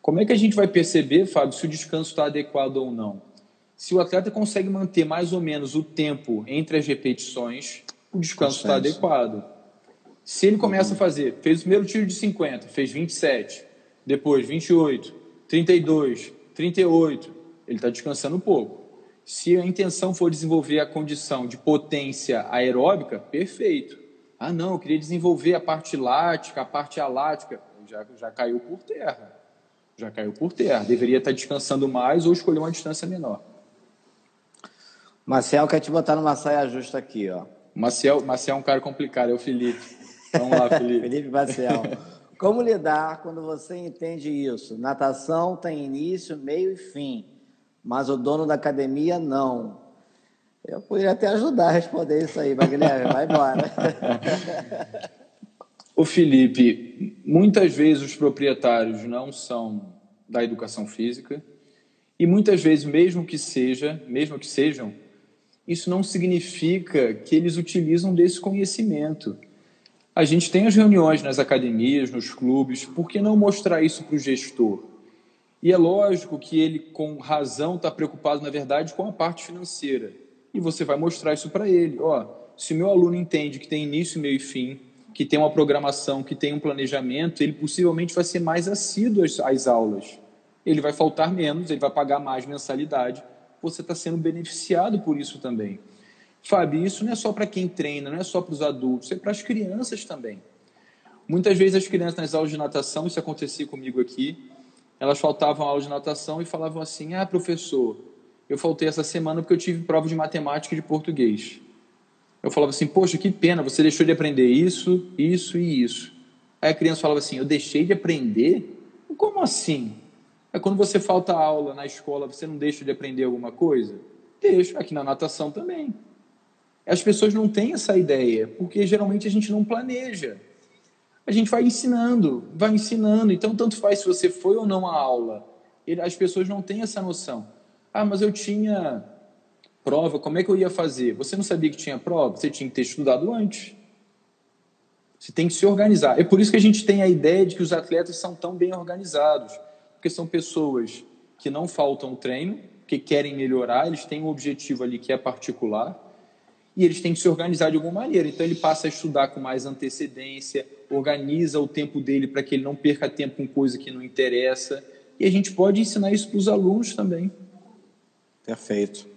S1: Como é que a gente vai perceber, Fábio, se o descanso está adequado ou não? Se o atleta consegue manter mais ou menos o tempo entre as repetições, o descanso está adequado. Se ele começa a fazer, fez o primeiro tiro de 50, fez 27, depois 28, 32, 38, ele está descansando um pouco. Se a intenção for desenvolver a condição de potência aeróbica, perfeito. Ah, não, eu queria desenvolver a parte lática, a parte alática. Já, já caiu por terra. Já caiu por terra. Deveria estar descansando mais ou escolher uma distância menor.
S2: Marcel quer te botar numa saia justa aqui, ó.
S1: Marcel, Marcel é um cara complicado, é o Felipe. Vamos lá, *laughs* Felipe.
S2: Felipe Marcel. Como lidar quando você entende isso? Natação tem início, meio e fim, mas o dono da academia não. Eu poderia até ajudar a responder isso aí, mas Guilherme, vai embora.
S1: O Felipe, muitas vezes os proprietários não são da educação física e muitas vezes, mesmo que seja, mesmo que sejam, isso não significa que eles utilizam desse conhecimento. A gente tem as reuniões nas academias, nos clubes, por que não mostrar isso para o gestor? E é lógico que ele, com razão, está preocupado, na verdade, com a parte financeira. E você vai mostrar isso para ele. Ó, se o meu aluno entende que tem início, meio e fim, que tem uma programação, que tem um planejamento, ele possivelmente vai ser mais assíduo às, às aulas. Ele vai faltar menos, ele vai pagar mais mensalidade, você está sendo beneficiado por isso também. Fábio, isso não é só para quem treina, não é só para os adultos, é para as crianças também. Muitas vezes as crianças nas aulas de natação, isso acontecia comigo aqui, elas faltavam aula de natação e falavam assim: Ah, professor, eu faltei essa semana porque eu tive prova de matemática e de português. Eu falava assim: Poxa, que pena, você deixou de aprender isso, isso e isso. Aí a criança falava assim: Eu deixei de aprender? Como assim? É quando você falta aula na escola, você não deixa de aprender alguma coisa? Deixa, aqui na natação também. As pessoas não têm essa ideia, porque geralmente a gente não planeja. A gente vai ensinando, vai ensinando. Então, tanto faz se você foi ou não à aula. As pessoas não têm essa noção. Ah, mas eu tinha prova, como é que eu ia fazer? Você não sabia que tinha prova? Você tinha que ter estudado antes. Você tem que se organizar. É por isso que a gente tem a ideia de que os atletas são tão bem organizados porque são pessoas que não faltam treino, que querem melhorar, eles têm um objetivo ali que é particular e eles têm que se organizar de alguma maneira. Então ele passa a estudar com mais antecedência, organiza o tempo dele para que ele não perca tempo com coisa que não interessa. E a gente pode ensinar isso para os alunos também.
S2: Perfeito.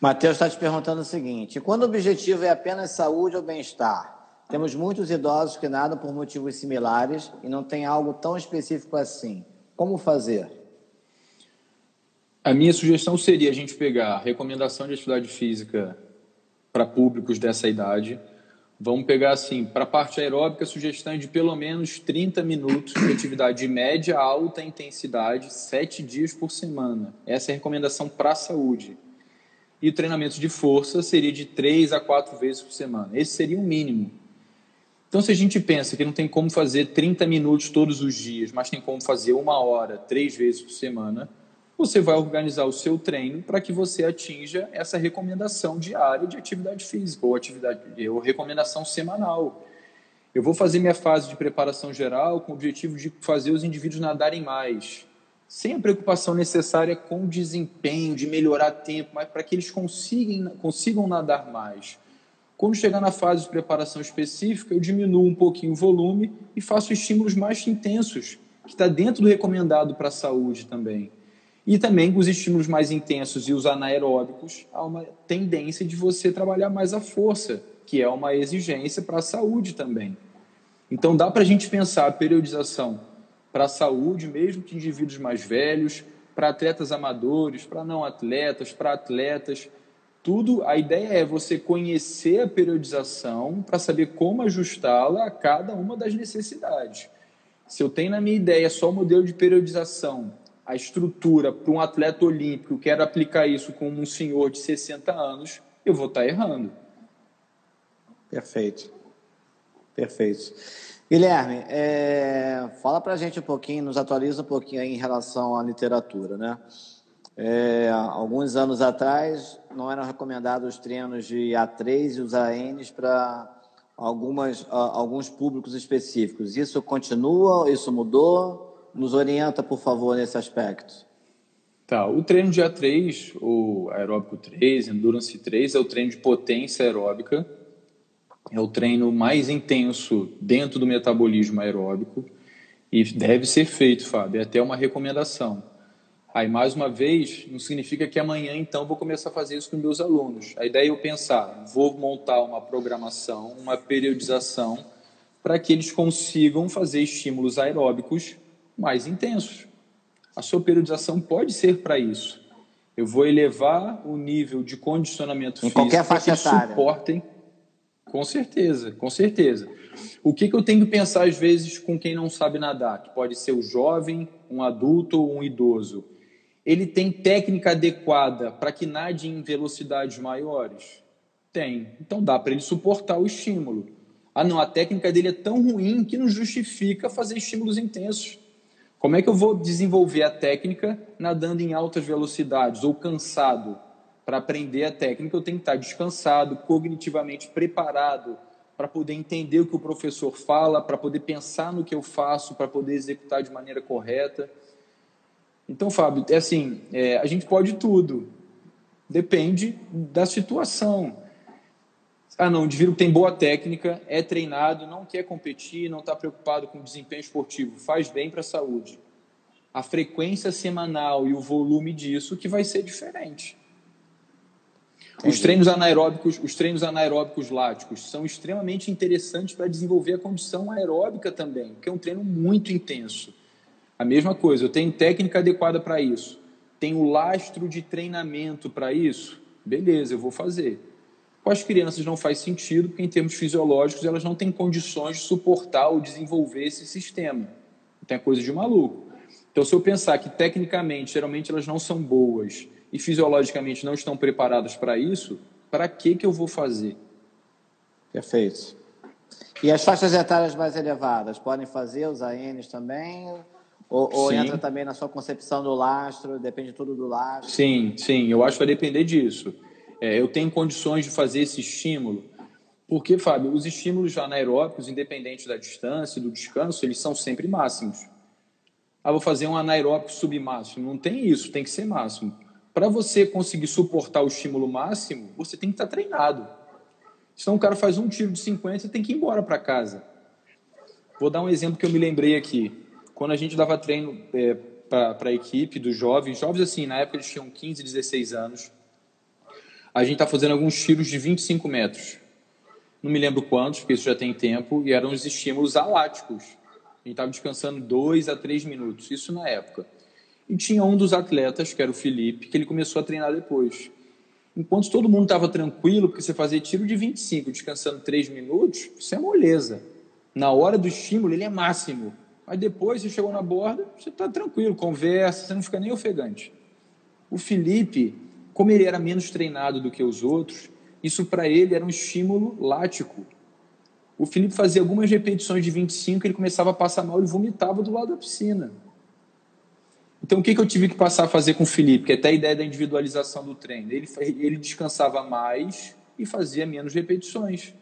S2: Matheus está te perguntando o seguinte: quando o objetivo é apenas saúde ou bem-estar? Temos muitos idosos que nadam por motivos similares e não tem algo tão específico assim. Como fazer?
S1: A minha sugestão seria a gente pegar recomendação de atividade física para públicos dessa idade. Vamos pegar assim, para a parte aeróbica, sugestão é de pelo menos 30 minutos de atividade de média a alta intensidade, sete dias por semana. Essa é a recomendação para a saúde. E o treinamento de força seria de três a quatro vezes por semana. Esse seria o mínimo. Então, se a gente pensa que não tem como fazer 30 minutos todos os dias, mas tem como fazer uma hora, três vezes por semana, você vai organizar o seu treino para que você atinja essa recomendação diária de atividade física ou atividade ou recomendação semanal. Eu vou fazer minha fase de preparação geral com o objetivo de fazer os indivíduos nadarem mais, sem a preocupação necessária com desempenho, de melhorar tempo, mas para que eles consigam, consigam nadar mais. Quando chegar na fase de preparação específica, eu diminuo um pouquinho o volume e faço estímulos mais intensos, que está dentro do recomendado para a saúde também. E também os estímulos mais intensos e os anaeróbicos, há uma tendência de você trabalhar mais a força, que é uma exigência para a saúde também. Então dá para a gente pensar a periodização para a saúde, mesmo que indivíduos mais velhos, para atletas amadores, para não atletas, para atletas, tudo, a ideia é você conhecer a periodização para saber como ajustá-la a cada uma das necessidades. Se eu tenho na minha ideia só o modelo de periodização a estrutura para um atleta olímpico, quero aplicar isso com um senhor de 60 anos, eu vou estar tá errando.
S2: Perfeito. Perfeito. Guilherme, é, fala para a gente um pouquinho, nos atualiza um pouquinho em relação à literatura, né? É, alguns anos atrás não eram recomendados os treinos de A3 e os ANs para algumas, alguns públicos específicos. Isso continua? Isso mudou? Nos orienta, por favor, nesse aspecto.
S1: Tá, o treino de A3, o aeróbico 3, endurance 3, é o treino de potência aeróbica é o treino mais intenso dentro do metabolismo aeróbico e deve ser feito, Fábio, é até uma recomendação. Aí, mais uma vez, não significa que amanhã, então, vou começar a fazer isso com meus alunos. A ideia é eu pensar, vou montar uma programação, uma periodização, para que eles consigam fazer estímulos aeróbicos mais intensos. A sua periodização pode ser para isso. Eu vou elevar o nível de condicionamento
S2: em
S1: físico
S2: qualquer faixa
S1: que suportem com certeza, com certeza. O que, que eu tenho que pensar às vezes com quem não sabe nadar, que pode ser o jovem, um adulto ou um idoso? Ele tem técnica adequada para que nade em velocidades maiores? Tem. Então dá para ele suportar o estímulo. Ah, não, a técnica dele é tão ruim que não justifica fazer estímulos intensos. Como é que eu vou desenvolver a técnica nadando em altas velocidades ou cansado? para aprender a técnica, eu tenho que estar descansado, cognitivamente preparado para poder entender o que o professor fala, para poder pensar no que eu faço, para poder executar de maneira correta. Então, Fábio, é assim, é, a gente pode tudo, depende da situação. Ah, não, o indivíduo tem boa técnica, é treinado, não quer competir, não está preocupado com o desempenho esportivo, faz bem para a saúde. A frequência semanal e o volume disso que vai ser diferente. Os treinos anaeróbicos, os treinos anaeróbicos láticos são extremamente interessantes para desenvolver a condição aeróbica também, que é um treino muito intenso. A mesma coisa, eu tenho técnica adequada para isso, tenho lastro de treinamento para isso, beleza, eu vou fazer. Com as crianças não faz sentido, porque em termos fisiológicos elas não têm condições de suportar ou desenvolver esse sistema. Então é coisa de maluco. Então, se eu pensar que tecnicamente, geralmente elas não são boas e fisiologicamente não estão preparadas para isso, para que, que eu vou fazer?
S2: Perfeito. E as faixas etárias mais elevadas podem fazer os ANs também? Ou, ou entra também na sua concepção do lastro? Depende tudo do lastro?
S1: Sim, sim. Eu acho que vai depender disso. É, eu tenho condições de fazer esse estímulo. Porque, Fábio, os estímulos anaeróbicos, independente da distância e do descanso, eles são sempre máximos. Ah, vou fazer um anaeróbico submáximo. Não tem isso, tem que ser máximo. Para você conseguir suportar o estímulo máximo, você tem que estar tá treinado. Senão o cara faz um tiro de 50 e tem que ir embora para casa. Vou dar um exemplo que eu me lembrei aqui. Quando a gente dava treino é, para a equipe dos jovens, jovens assim, na época eles tinham 15, 16 anos, a gente está fazendo alguns tiros de 25 metros. Não me lembro quantos, porque isso já tem tempo, e eram os estímulos aláticos. A gente estava descansando 2 a 3 minutos, isso na época. E tinha um dos atletas, que era o Felipe, que ele começou a treinar depois. Enquanto todo mundo estava tranquilo, porque você fazia tiro de 25, descansando 3 minutos, isso é moleza. Na hora do estímulo, ele é máximo. Mas depois, você chegou na borda, você está tranquilo, conversa, você não fica nem ofegante. O Felipe, como ele era menos treinado do que os outros, isso para ele era um estímulo lático. O Felipe fazia algumas repetições de 25, ele começava a passar mal e vomitava do lado da piscina. Então, o que, que eu tive que passar a fazer com o Felipe? Que é até a ideia da individualização do treino. Ele, ele descansava mais e fazia menos repetições.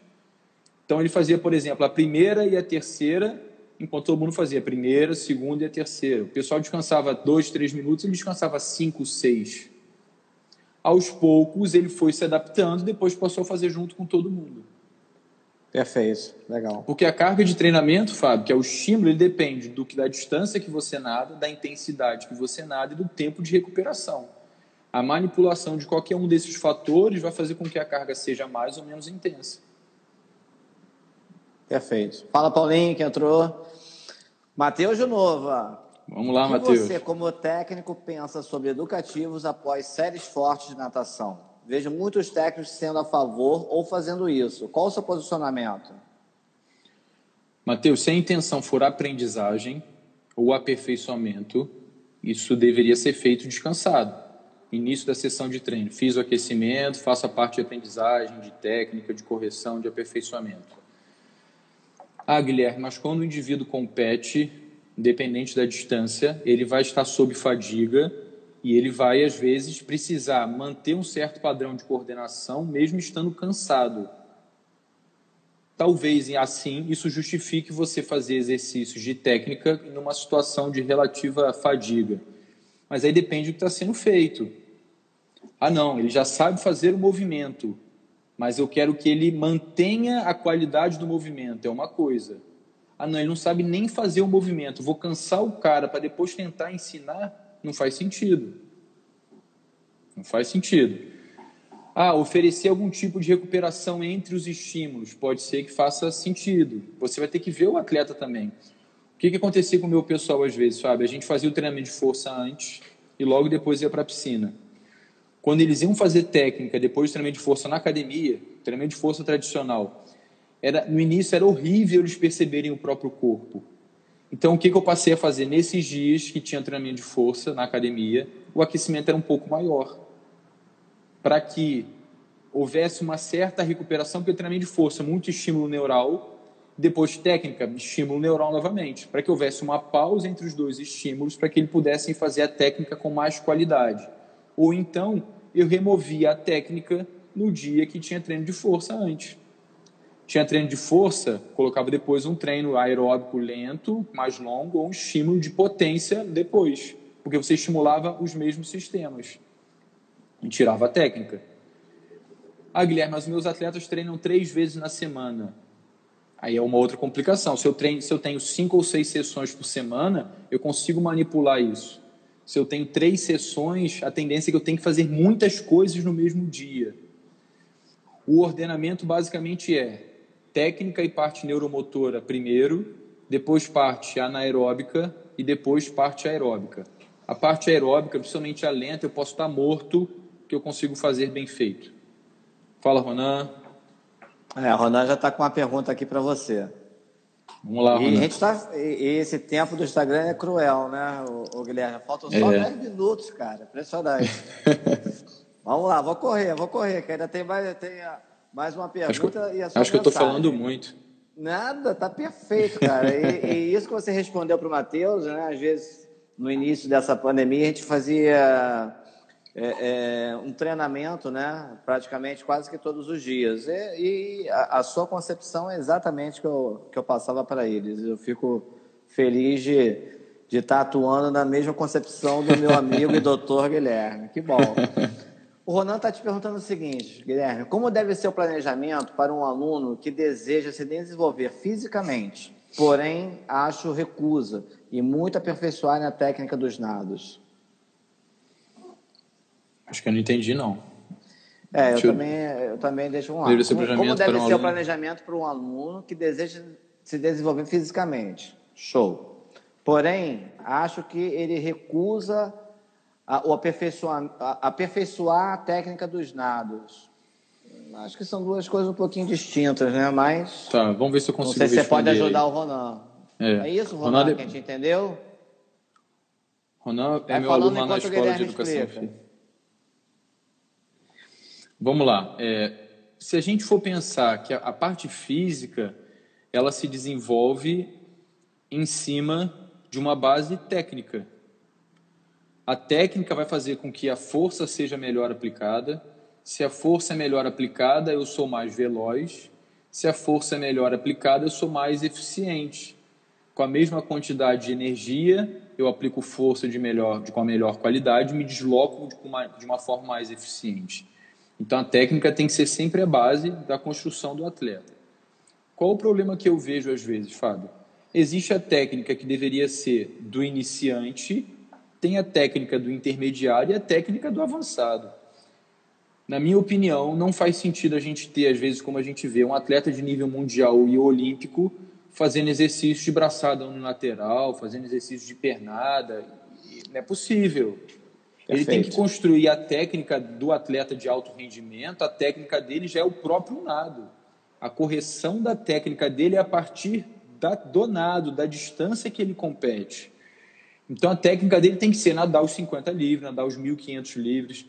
S1: Então, ele fazia, por exemplo, a primeira e a terceira, enquanto todo mundo fazia a primeira, a segunda e a terceira. O pessoal descansava dois, três minutos, ele descansava cinco, seis. Aos poucos, ele foi se adaptando, depois passou a fazer junto com todo mundo.
S2: Perfeito, legal.
S1: Porque a carga de treinamento, Fábio, que é o estímulo, ele depende do que da distância que você nada, da intensidade que você nada e do tempo de recuperação. A manipulação de qualquer um desses fatores vai fazer com que a carga seja mais ou menos intensa.
S2: Perfeito. Fala, Paulinho, que entrou. Matheus de Nova.
S1: Vamos lá,
S2: Matheus. Você, como técnico, pensa sobre educativos após séries fortes de natação? Vejo muitos técnicos sendo a favor ou fazendo isso. Qual o seu posicionamento?
S1: Mateus, se a intenção for aprendizagem ou aperfeiçoamento, Isso deveria ser feito descansado. Início da sessão de treino, fiz o aquecimento, faço a parte de aprendizagem, de técnica, de correção, de aperfeiçoamento. Ah, Guilherme, mas quando o indivíduo compete, independente da distância, ele vai estar sob fadiga e ele vai, às vezes, precisar manter um certo padrão de coordenação, mesmo estando cansado. Talvez, assim, isso justifique você fazer exercícios de técnica numa situação de relativa fadiga. Mas aí depende do que está sendo feito. Ah, não, ele já sabe fazer o movimento, mas eu quero que ele mantenha a qualidade do movimento, é uma coisa. Ah, não, ele não sabe nem fazer o movimento, vou cansar o cara para depois tentar ensinar, não faz sentido. Não faz sentido. Ah, oferecer algum tipo de recuperação entre os estímulos pode ser que faça sentido. Você vai ter que ver o atleta também. O que, que acontecia com o meu pessoal às vezes, sabe? A gente fazia o treinamento de força antes e logo depois ia para a piscina. Quando eles iam fazer técnica depois do treinamento de força na academia, treinamento de força tradicional, era, no início era horrível eles perceberem o próprio corpo. Então, o que, que eu passei a fazer nesses dias que tinha treinamento de força na academia? O aquecimento era um pouco maior para que houvesse uma certa recuperação, porque treinamento de força, muito estímulo neural, depois técnica, estímulo neural novamente, para que houvesse uma pausa entre os dois estímulos, para que ele pudessem fazer a técnica com mais qualidade. Ou então, eu removia a técnica no dia que tinha treino de força antes. Tinha treino de força, colocava depois um treino aeróbico lento, mais longo, ou um estímulo de potência depois, porque você estimulava os mesmos sistemas e tirava a técnica. Ah, Guilherme, mas meus atletas treinam três vezes na semana. Aí é uma outra complicação. Se eu, treino, se eu tenho cinco ou seis sessões por semana, eu consigo manipular isso. Se eu tenho três sessões, a tendência é que eu tenho que fazer muitas coisas no mesmo dia. O ordenamento basicamente é técnica e parte neuromotora primeiro, depois parte anaeróbica e depois parte aeróbica. A parte aeróbica, principalmente a lenta, eu posso estar morto que eu consigo fazer bem feito? Fala, Ronan.
S2: É, Ronan já está com uma pergunta aqui para você.
S1: Vamos lá,
S2: e. A tá, e esse tempo do Instagram é cruel, né, o, o Guilherme? Faltam só é. 10 minutos, cara. Impressionante. *laughs* Vamos lá, vou correr, vou correr, que ainda tem mais, tem mais uma pergunta
S1: acho
S2: que, e a sua
S1: Acho mensagem. que eu estou falando muito.
S2: Nada, tá perfeito, cara. E, e isso que você respondeu para o Matheus, né? Às vezes, no início dessa pandemia, a gente fazia é, é, um treinamento, né, praticamente quase que todos os dias. E, e a, a, sua concepção é exatamente que eu, que eu passava para eles. Eu fico feliz de, de estar atuando na mesma concepção do meu amigo e doutor Guilherme. Que bom. *laughs* O Ronan está te perguntando o seguinte, Guilherme: como deve ser o planejamento para um aluno que deseja se desenvolver fisicamente, porém acho recusa e muito aperfeiçoar na técnica dos nados?
S1: Acho que eu não entendi, não.
S2: É, eu, também, eu também deixo um lado. Deve como, como deve um ser aluno... o planejamento para um aluno que deseja se desenvolver fisicamente? Show. Porém, acho que ele recusa a, o aperfeiçoar, a, aperfeiçoar a técnica dos nados. Acho que são duas coisas um pouquinho distintas, né? Mas.
S1: Tá, vamos ver se eu consigo.
S2: Não sei se você pode ajudar aí. o Ronan. É, é isso, Ronan, Ronan, que a gente entendeu?
S1: Ronan é meu aluno lá na escola de educação. Vamos lá. É, se a gente for pensar que a, a parte física ela se desenvolve em cima de uma base técnica. A técnica vai fazer com que a força seja melhor aplicada. Se a força é melhor aplicada, eu sou mais veloz. Se a força é melhor aplicada, eu sou mais eficiente. Com a mesma quantidade de energia, eu aplico força de melhor, de, com a melhor qualidade, me desloco de uma, de uma forma mais eficiente. Então a técnica tem que ser sempre a base da construção do atleta. Qual o problema que eu vejo às vezes, Fábio? Existe a técnica que deveria ser do iniciante, tem a técnica do intermediário e a técnica do avançado. Na minha opinião, não faz sentido a gente ter, às vezes, como a gente vê, um atleta de nível mundial e olímpico fazendo exercícios de braçada no lateral, fazendo exercícios de pernada. Não é possível. Ele tem que construir a técnica do atleta de alto rendimento, a técnica dele já é o próprio nado. A correção da técnica dele é a partir da, do nado, da distância que ele compete. Então a técnica dele tem que ser nadar os 50 livres, nadar os 1.500 livres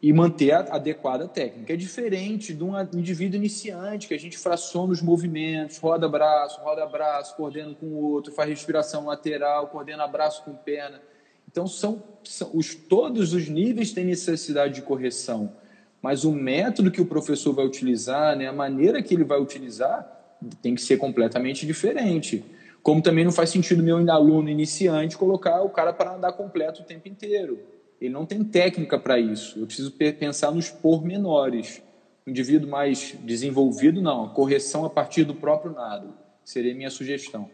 S1: e manter a adequada técnica. É diferente de um indivíduo iniciante, que a gente fraciona os movimentos, roda braço, roda braço, coordena com o outro, faz respiração lateral, coordena braço com perna. Então, são, são os, todos os níveis têm necessidade de correção, mas o método que o professor vai utilizar, né, a maneira que ele vai utilizar, tem que ser completamente diferente. Como também não faz sentido meu aluno iniciante colocar o cara para andar completo o tempo inteiro ele não tem técnica para isso. Eu preciso pensar nos pormenores. O indivíduo mais desenvolvido, não. Correção a partir do próprio nado. Seria minha sugestão.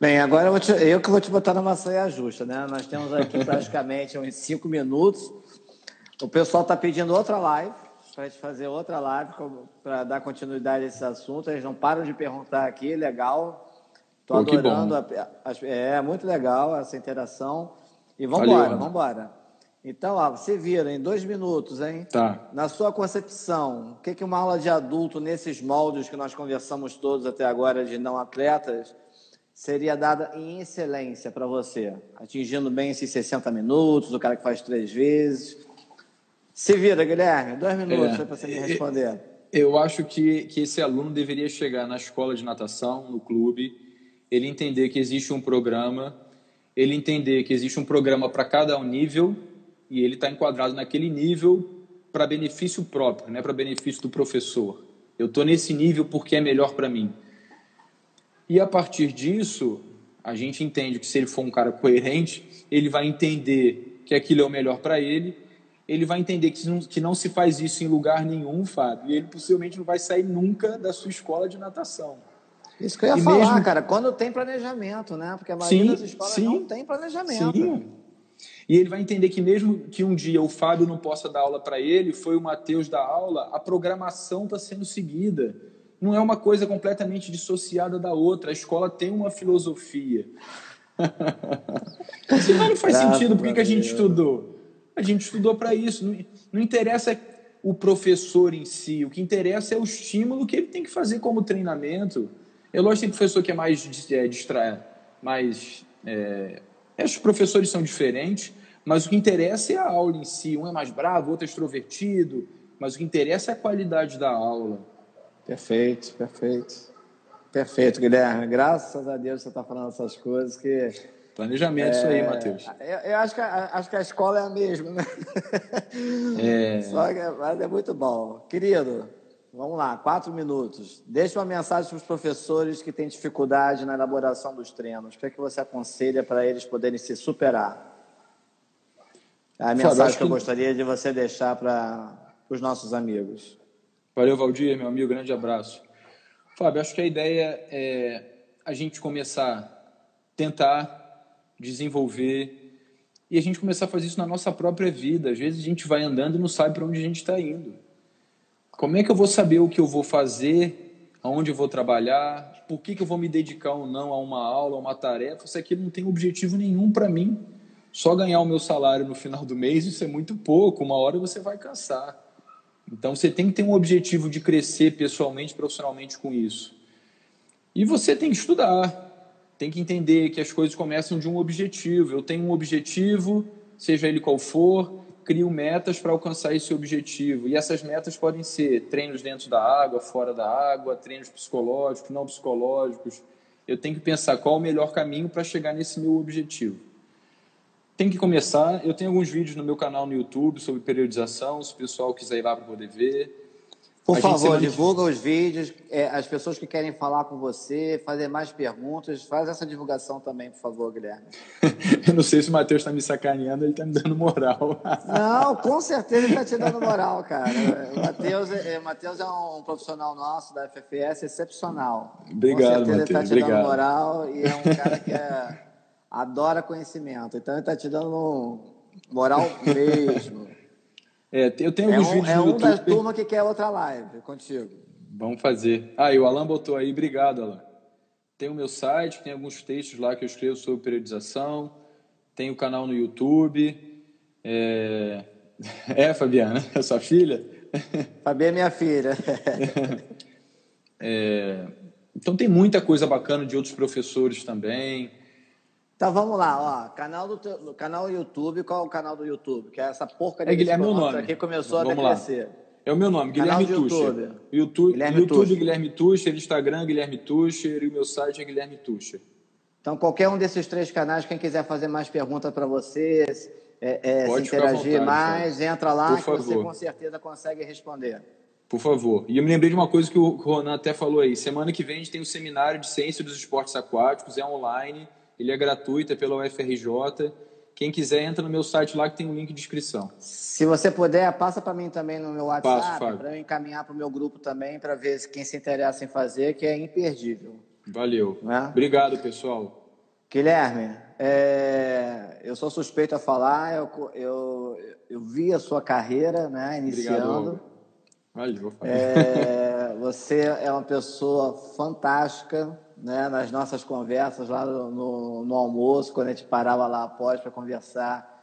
S2: Bem, agora eu, te, eu, que vou te botar numa saia justa, né? Nós temos aqui *laughs* praticamente uns cinco minutos. O pessoal está pedindo outra live, para a gente fazer outra live para dar continuidade a esse assunto. Eles não param de perguntar aqui, legal. Estou adorando. A, a, é muito legal essa interação. E vamos embora, vamos embora. Então, ó, você vira em dois minutos, hein?
S1: Tá.
S2: Na sua concepção, o que, que uma aula de adulto nesses moldes que nós conversamos todos até agora de não atletas seria dada em excelência para você? Atingindo bem esses 60 minutos, o cara que faz três vezes. Se vira, Guilherme, dois minutos é, para você me responder.
S1: Eu acho que, que esse aluno deveria chegar na escola de natação, no clube, ele entender que existe um programa ele entender que existe um programa para cada nível e ele está enquadrado naquele nível para benefício próprio, né, para benefício do professor. Eu estou nesse nível porque é melhor para mim. E a partir disso, a gente entende que se ele for um cara coerente, ele vai entender que aquilo é o melhor para ele, ele vai entender que não, que não se faz isso em lugar nenhum, Fábio, e ele possivelmente não vai sair nunca da sua escola de natação.
S2: Isso que eu ia e falar, mesmo... cara, quando tem planejamento, né? Porque a maioria sim, das escolas sim, não tem planejamento. Sim.
S1: E ele vai entender que mesmo que um dia o Fábio não possa dar aula para ele, foi o Matheus dar aula, a programação está sendo seguida. Não é uma coisa completamente dissociada da outra. A escola tem uma filosofia. *laughs* Se não faz Graças sentido, por que, que a gente estudou? A gente estudou para isso. Não, não interessa o professor em si, o que interessa é o estímulo que ele tem que fazer como treinamento. É lógico que tem professor que é mais é, distraído, mais. É, os professores são diferentes, mas o que interessa é a aula em si. Um é mais bravo, outro é extrovertido, mas o que interessa é a qualidade da aula.
S2: Perfeito, perfeito. Perfeito, Guilherme. Graças a Deus você está falando essas coisas que.
S1: Planejamento, é, isso aí, Matheus.
S2: Eu, eu, acho, que, acho que a escola é a mesma, né? É. Só que, mas é muito bom. Querido, Vamos lá, quatro minutos. Deixe uma mensagem para os professores que têm dificuldade na elaboração dos treinos. O que, é que você aconselha para eles poderem se superar? É a mensagem que eu gostaria de você deixar para os nossos amigos.
S1: Valeu, Valdir, meu amigo, grande abraço. Fábio, acho que a ideia é a gente começar a tentar desenvolver e a gente começar a fazer isso na nossa própria vida. Às vezes a gente vai andando e não sabe para onde a gente está indo. Como é que eu vou saber o que eu vou fazer, aonde eu vou trabalhar, por que, que eu vou me dedicar ou não a uma aula, a uma tarefa, se aquilo não tem objetivo nenhum para mim? Só ganhar o meu salário no final do mês, isso é muito pouco, uma hora você vai cansar. Então você tem que ter um objetivo de crescer pessoalmente, profissionalmente com isso. E você tem que estudar, tem que entender que as coisas começam de um objetivo. Eu tenho um objetivo, seja ele qual for, crio metas para alcançar esse objetivo. E essas metas podem ser treinos dentro da água, fora da água, treinos psicológicos, não psicológicos. Eu tenho que pensar qual o melhor caminho para chegar nesse meu objetivo. Tem que começar. Eu tenho alguns vídeos no meu canal no YouTube sobre periodização, se o pessoal quiser ir lá para poder ver.
S2: Por a favor, divulga os vídeos. É, as pessoas que querem falar com você, fazer mais perguntas, faz essa divulgação também, por favor, Guilherme. *laughs*
S1: Eu não sei se o Matheus está me sacaneando, ele está me dando moral.
S2: Não, com *laughs* certeza ele está te dando moral, cara. O Matheus, é, Matheus é um profissional nosso da FFS excepcional.
S1: Obrigado,
S2: com certeza
S1: Matheus.
S2: ele está te
S1: obrigado.
S2: dando moral e é um *laughs* cara que é, adora conhecimento. Então ele está te dando moral mesmo.
S1: É, eu tenho é alguns
S2: um,
S1: vídeos
S2: é um
S1: YouTube. É
S2: um da turma que quer outra live contigo.
S1: Vamos fazer. Ah, e o Alan botou aí, obrigado, Alan. Tem o meu site, tem alguns textos lá que eu escrevo sobre periodização, tem o canal no YouTube. É, *laughs* é Fabiana, é sua filha? *laughs*
S2: Fabiana é minha filha. *laughs*
S1: é... Então tem muita coisa bacana de outros professores também.
S2: Então vamos lá, ó. Canal do teu, canal YouTube, qual é o canal do YouTube? Que é essa porcaria
S1: é Guilherme meu nome.
S2: aqui começou vamos a decrescer.
S1: É o meu nome, Guilherme Tucher. YouTube. YouTube, Guilherme, YouTube Tucher. Guilherme Tucher, Instagram Guilherme Tucher e o meu site é Guilherme Tucher.
S2: Então, qualquer um desses três canais, quem quiser fazer mais perguntas para vocês, é, é, se interagir vontade, mais, entra lá que você com certeza consegue responder.
S1: Por favor. E eu me lembrei de uma coisa que o Ronan até falou aí. Semana que vem a gente tem um seminário de ciência dos esportes aquáticos, é online, ele é gratuito, é pela UFRJ. Quem quiser, entra no meu site lá que tem um link de inscrição.
S2: Se você puder, passa para mim também no meu WhatsApp, para eu encaminhar para o meu grupo também, para ver quem se interessa em fazer, que é imperdível.
S1: Valeu. É? Obrigado, pessoal.
S2: Guilherme, é, eu sou suspeito a falar, eu, eu, eu vi a sua carreira né, iniciando.
S1: Valeu.
S2: É, você é uma pessoa fantástica, né, nas nossas conversas lá no, no almoço, quando a gente parava lá após para conversar.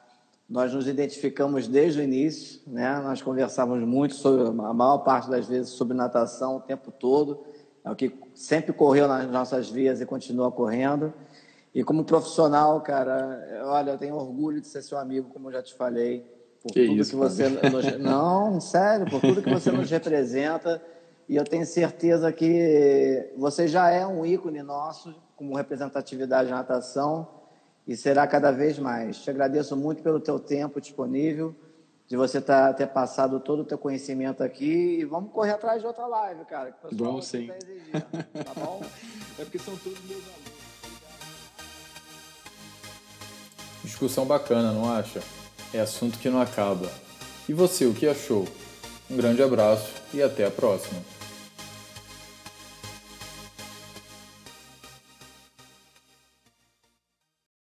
S2: Nós nos identificamos desde o início, né? Nós conversávamos muito sobre, a maior parte das vezes, sobre natação o tempo todo. É o que sempre correu nas nossas vias e continua correndo. E como profissional, cara, olha, eu tenho orgulho de ser seu amigo, como eu já te falei, por que tudo isso, que você nos... não, sério, por tudo que você nos *laughs* representa. E eu tenho certeza que você já é um ícone nosso como representatividade na natação e será cada vez mais. Te agradeço muito pelo teu tempo disponível, de você tá, ter passado todo o teu conhecimento aqui e vamos correr atrás de outra live, cara. Que o
S1: Bom, sim. Tá
S2: exigindo, tá bom? *laughs*
S1: é porque são todos meus alunos. Discussão bacana, não acha? É assunto que não acaba. E você, o que achou? Um grande abraço e até a próxima.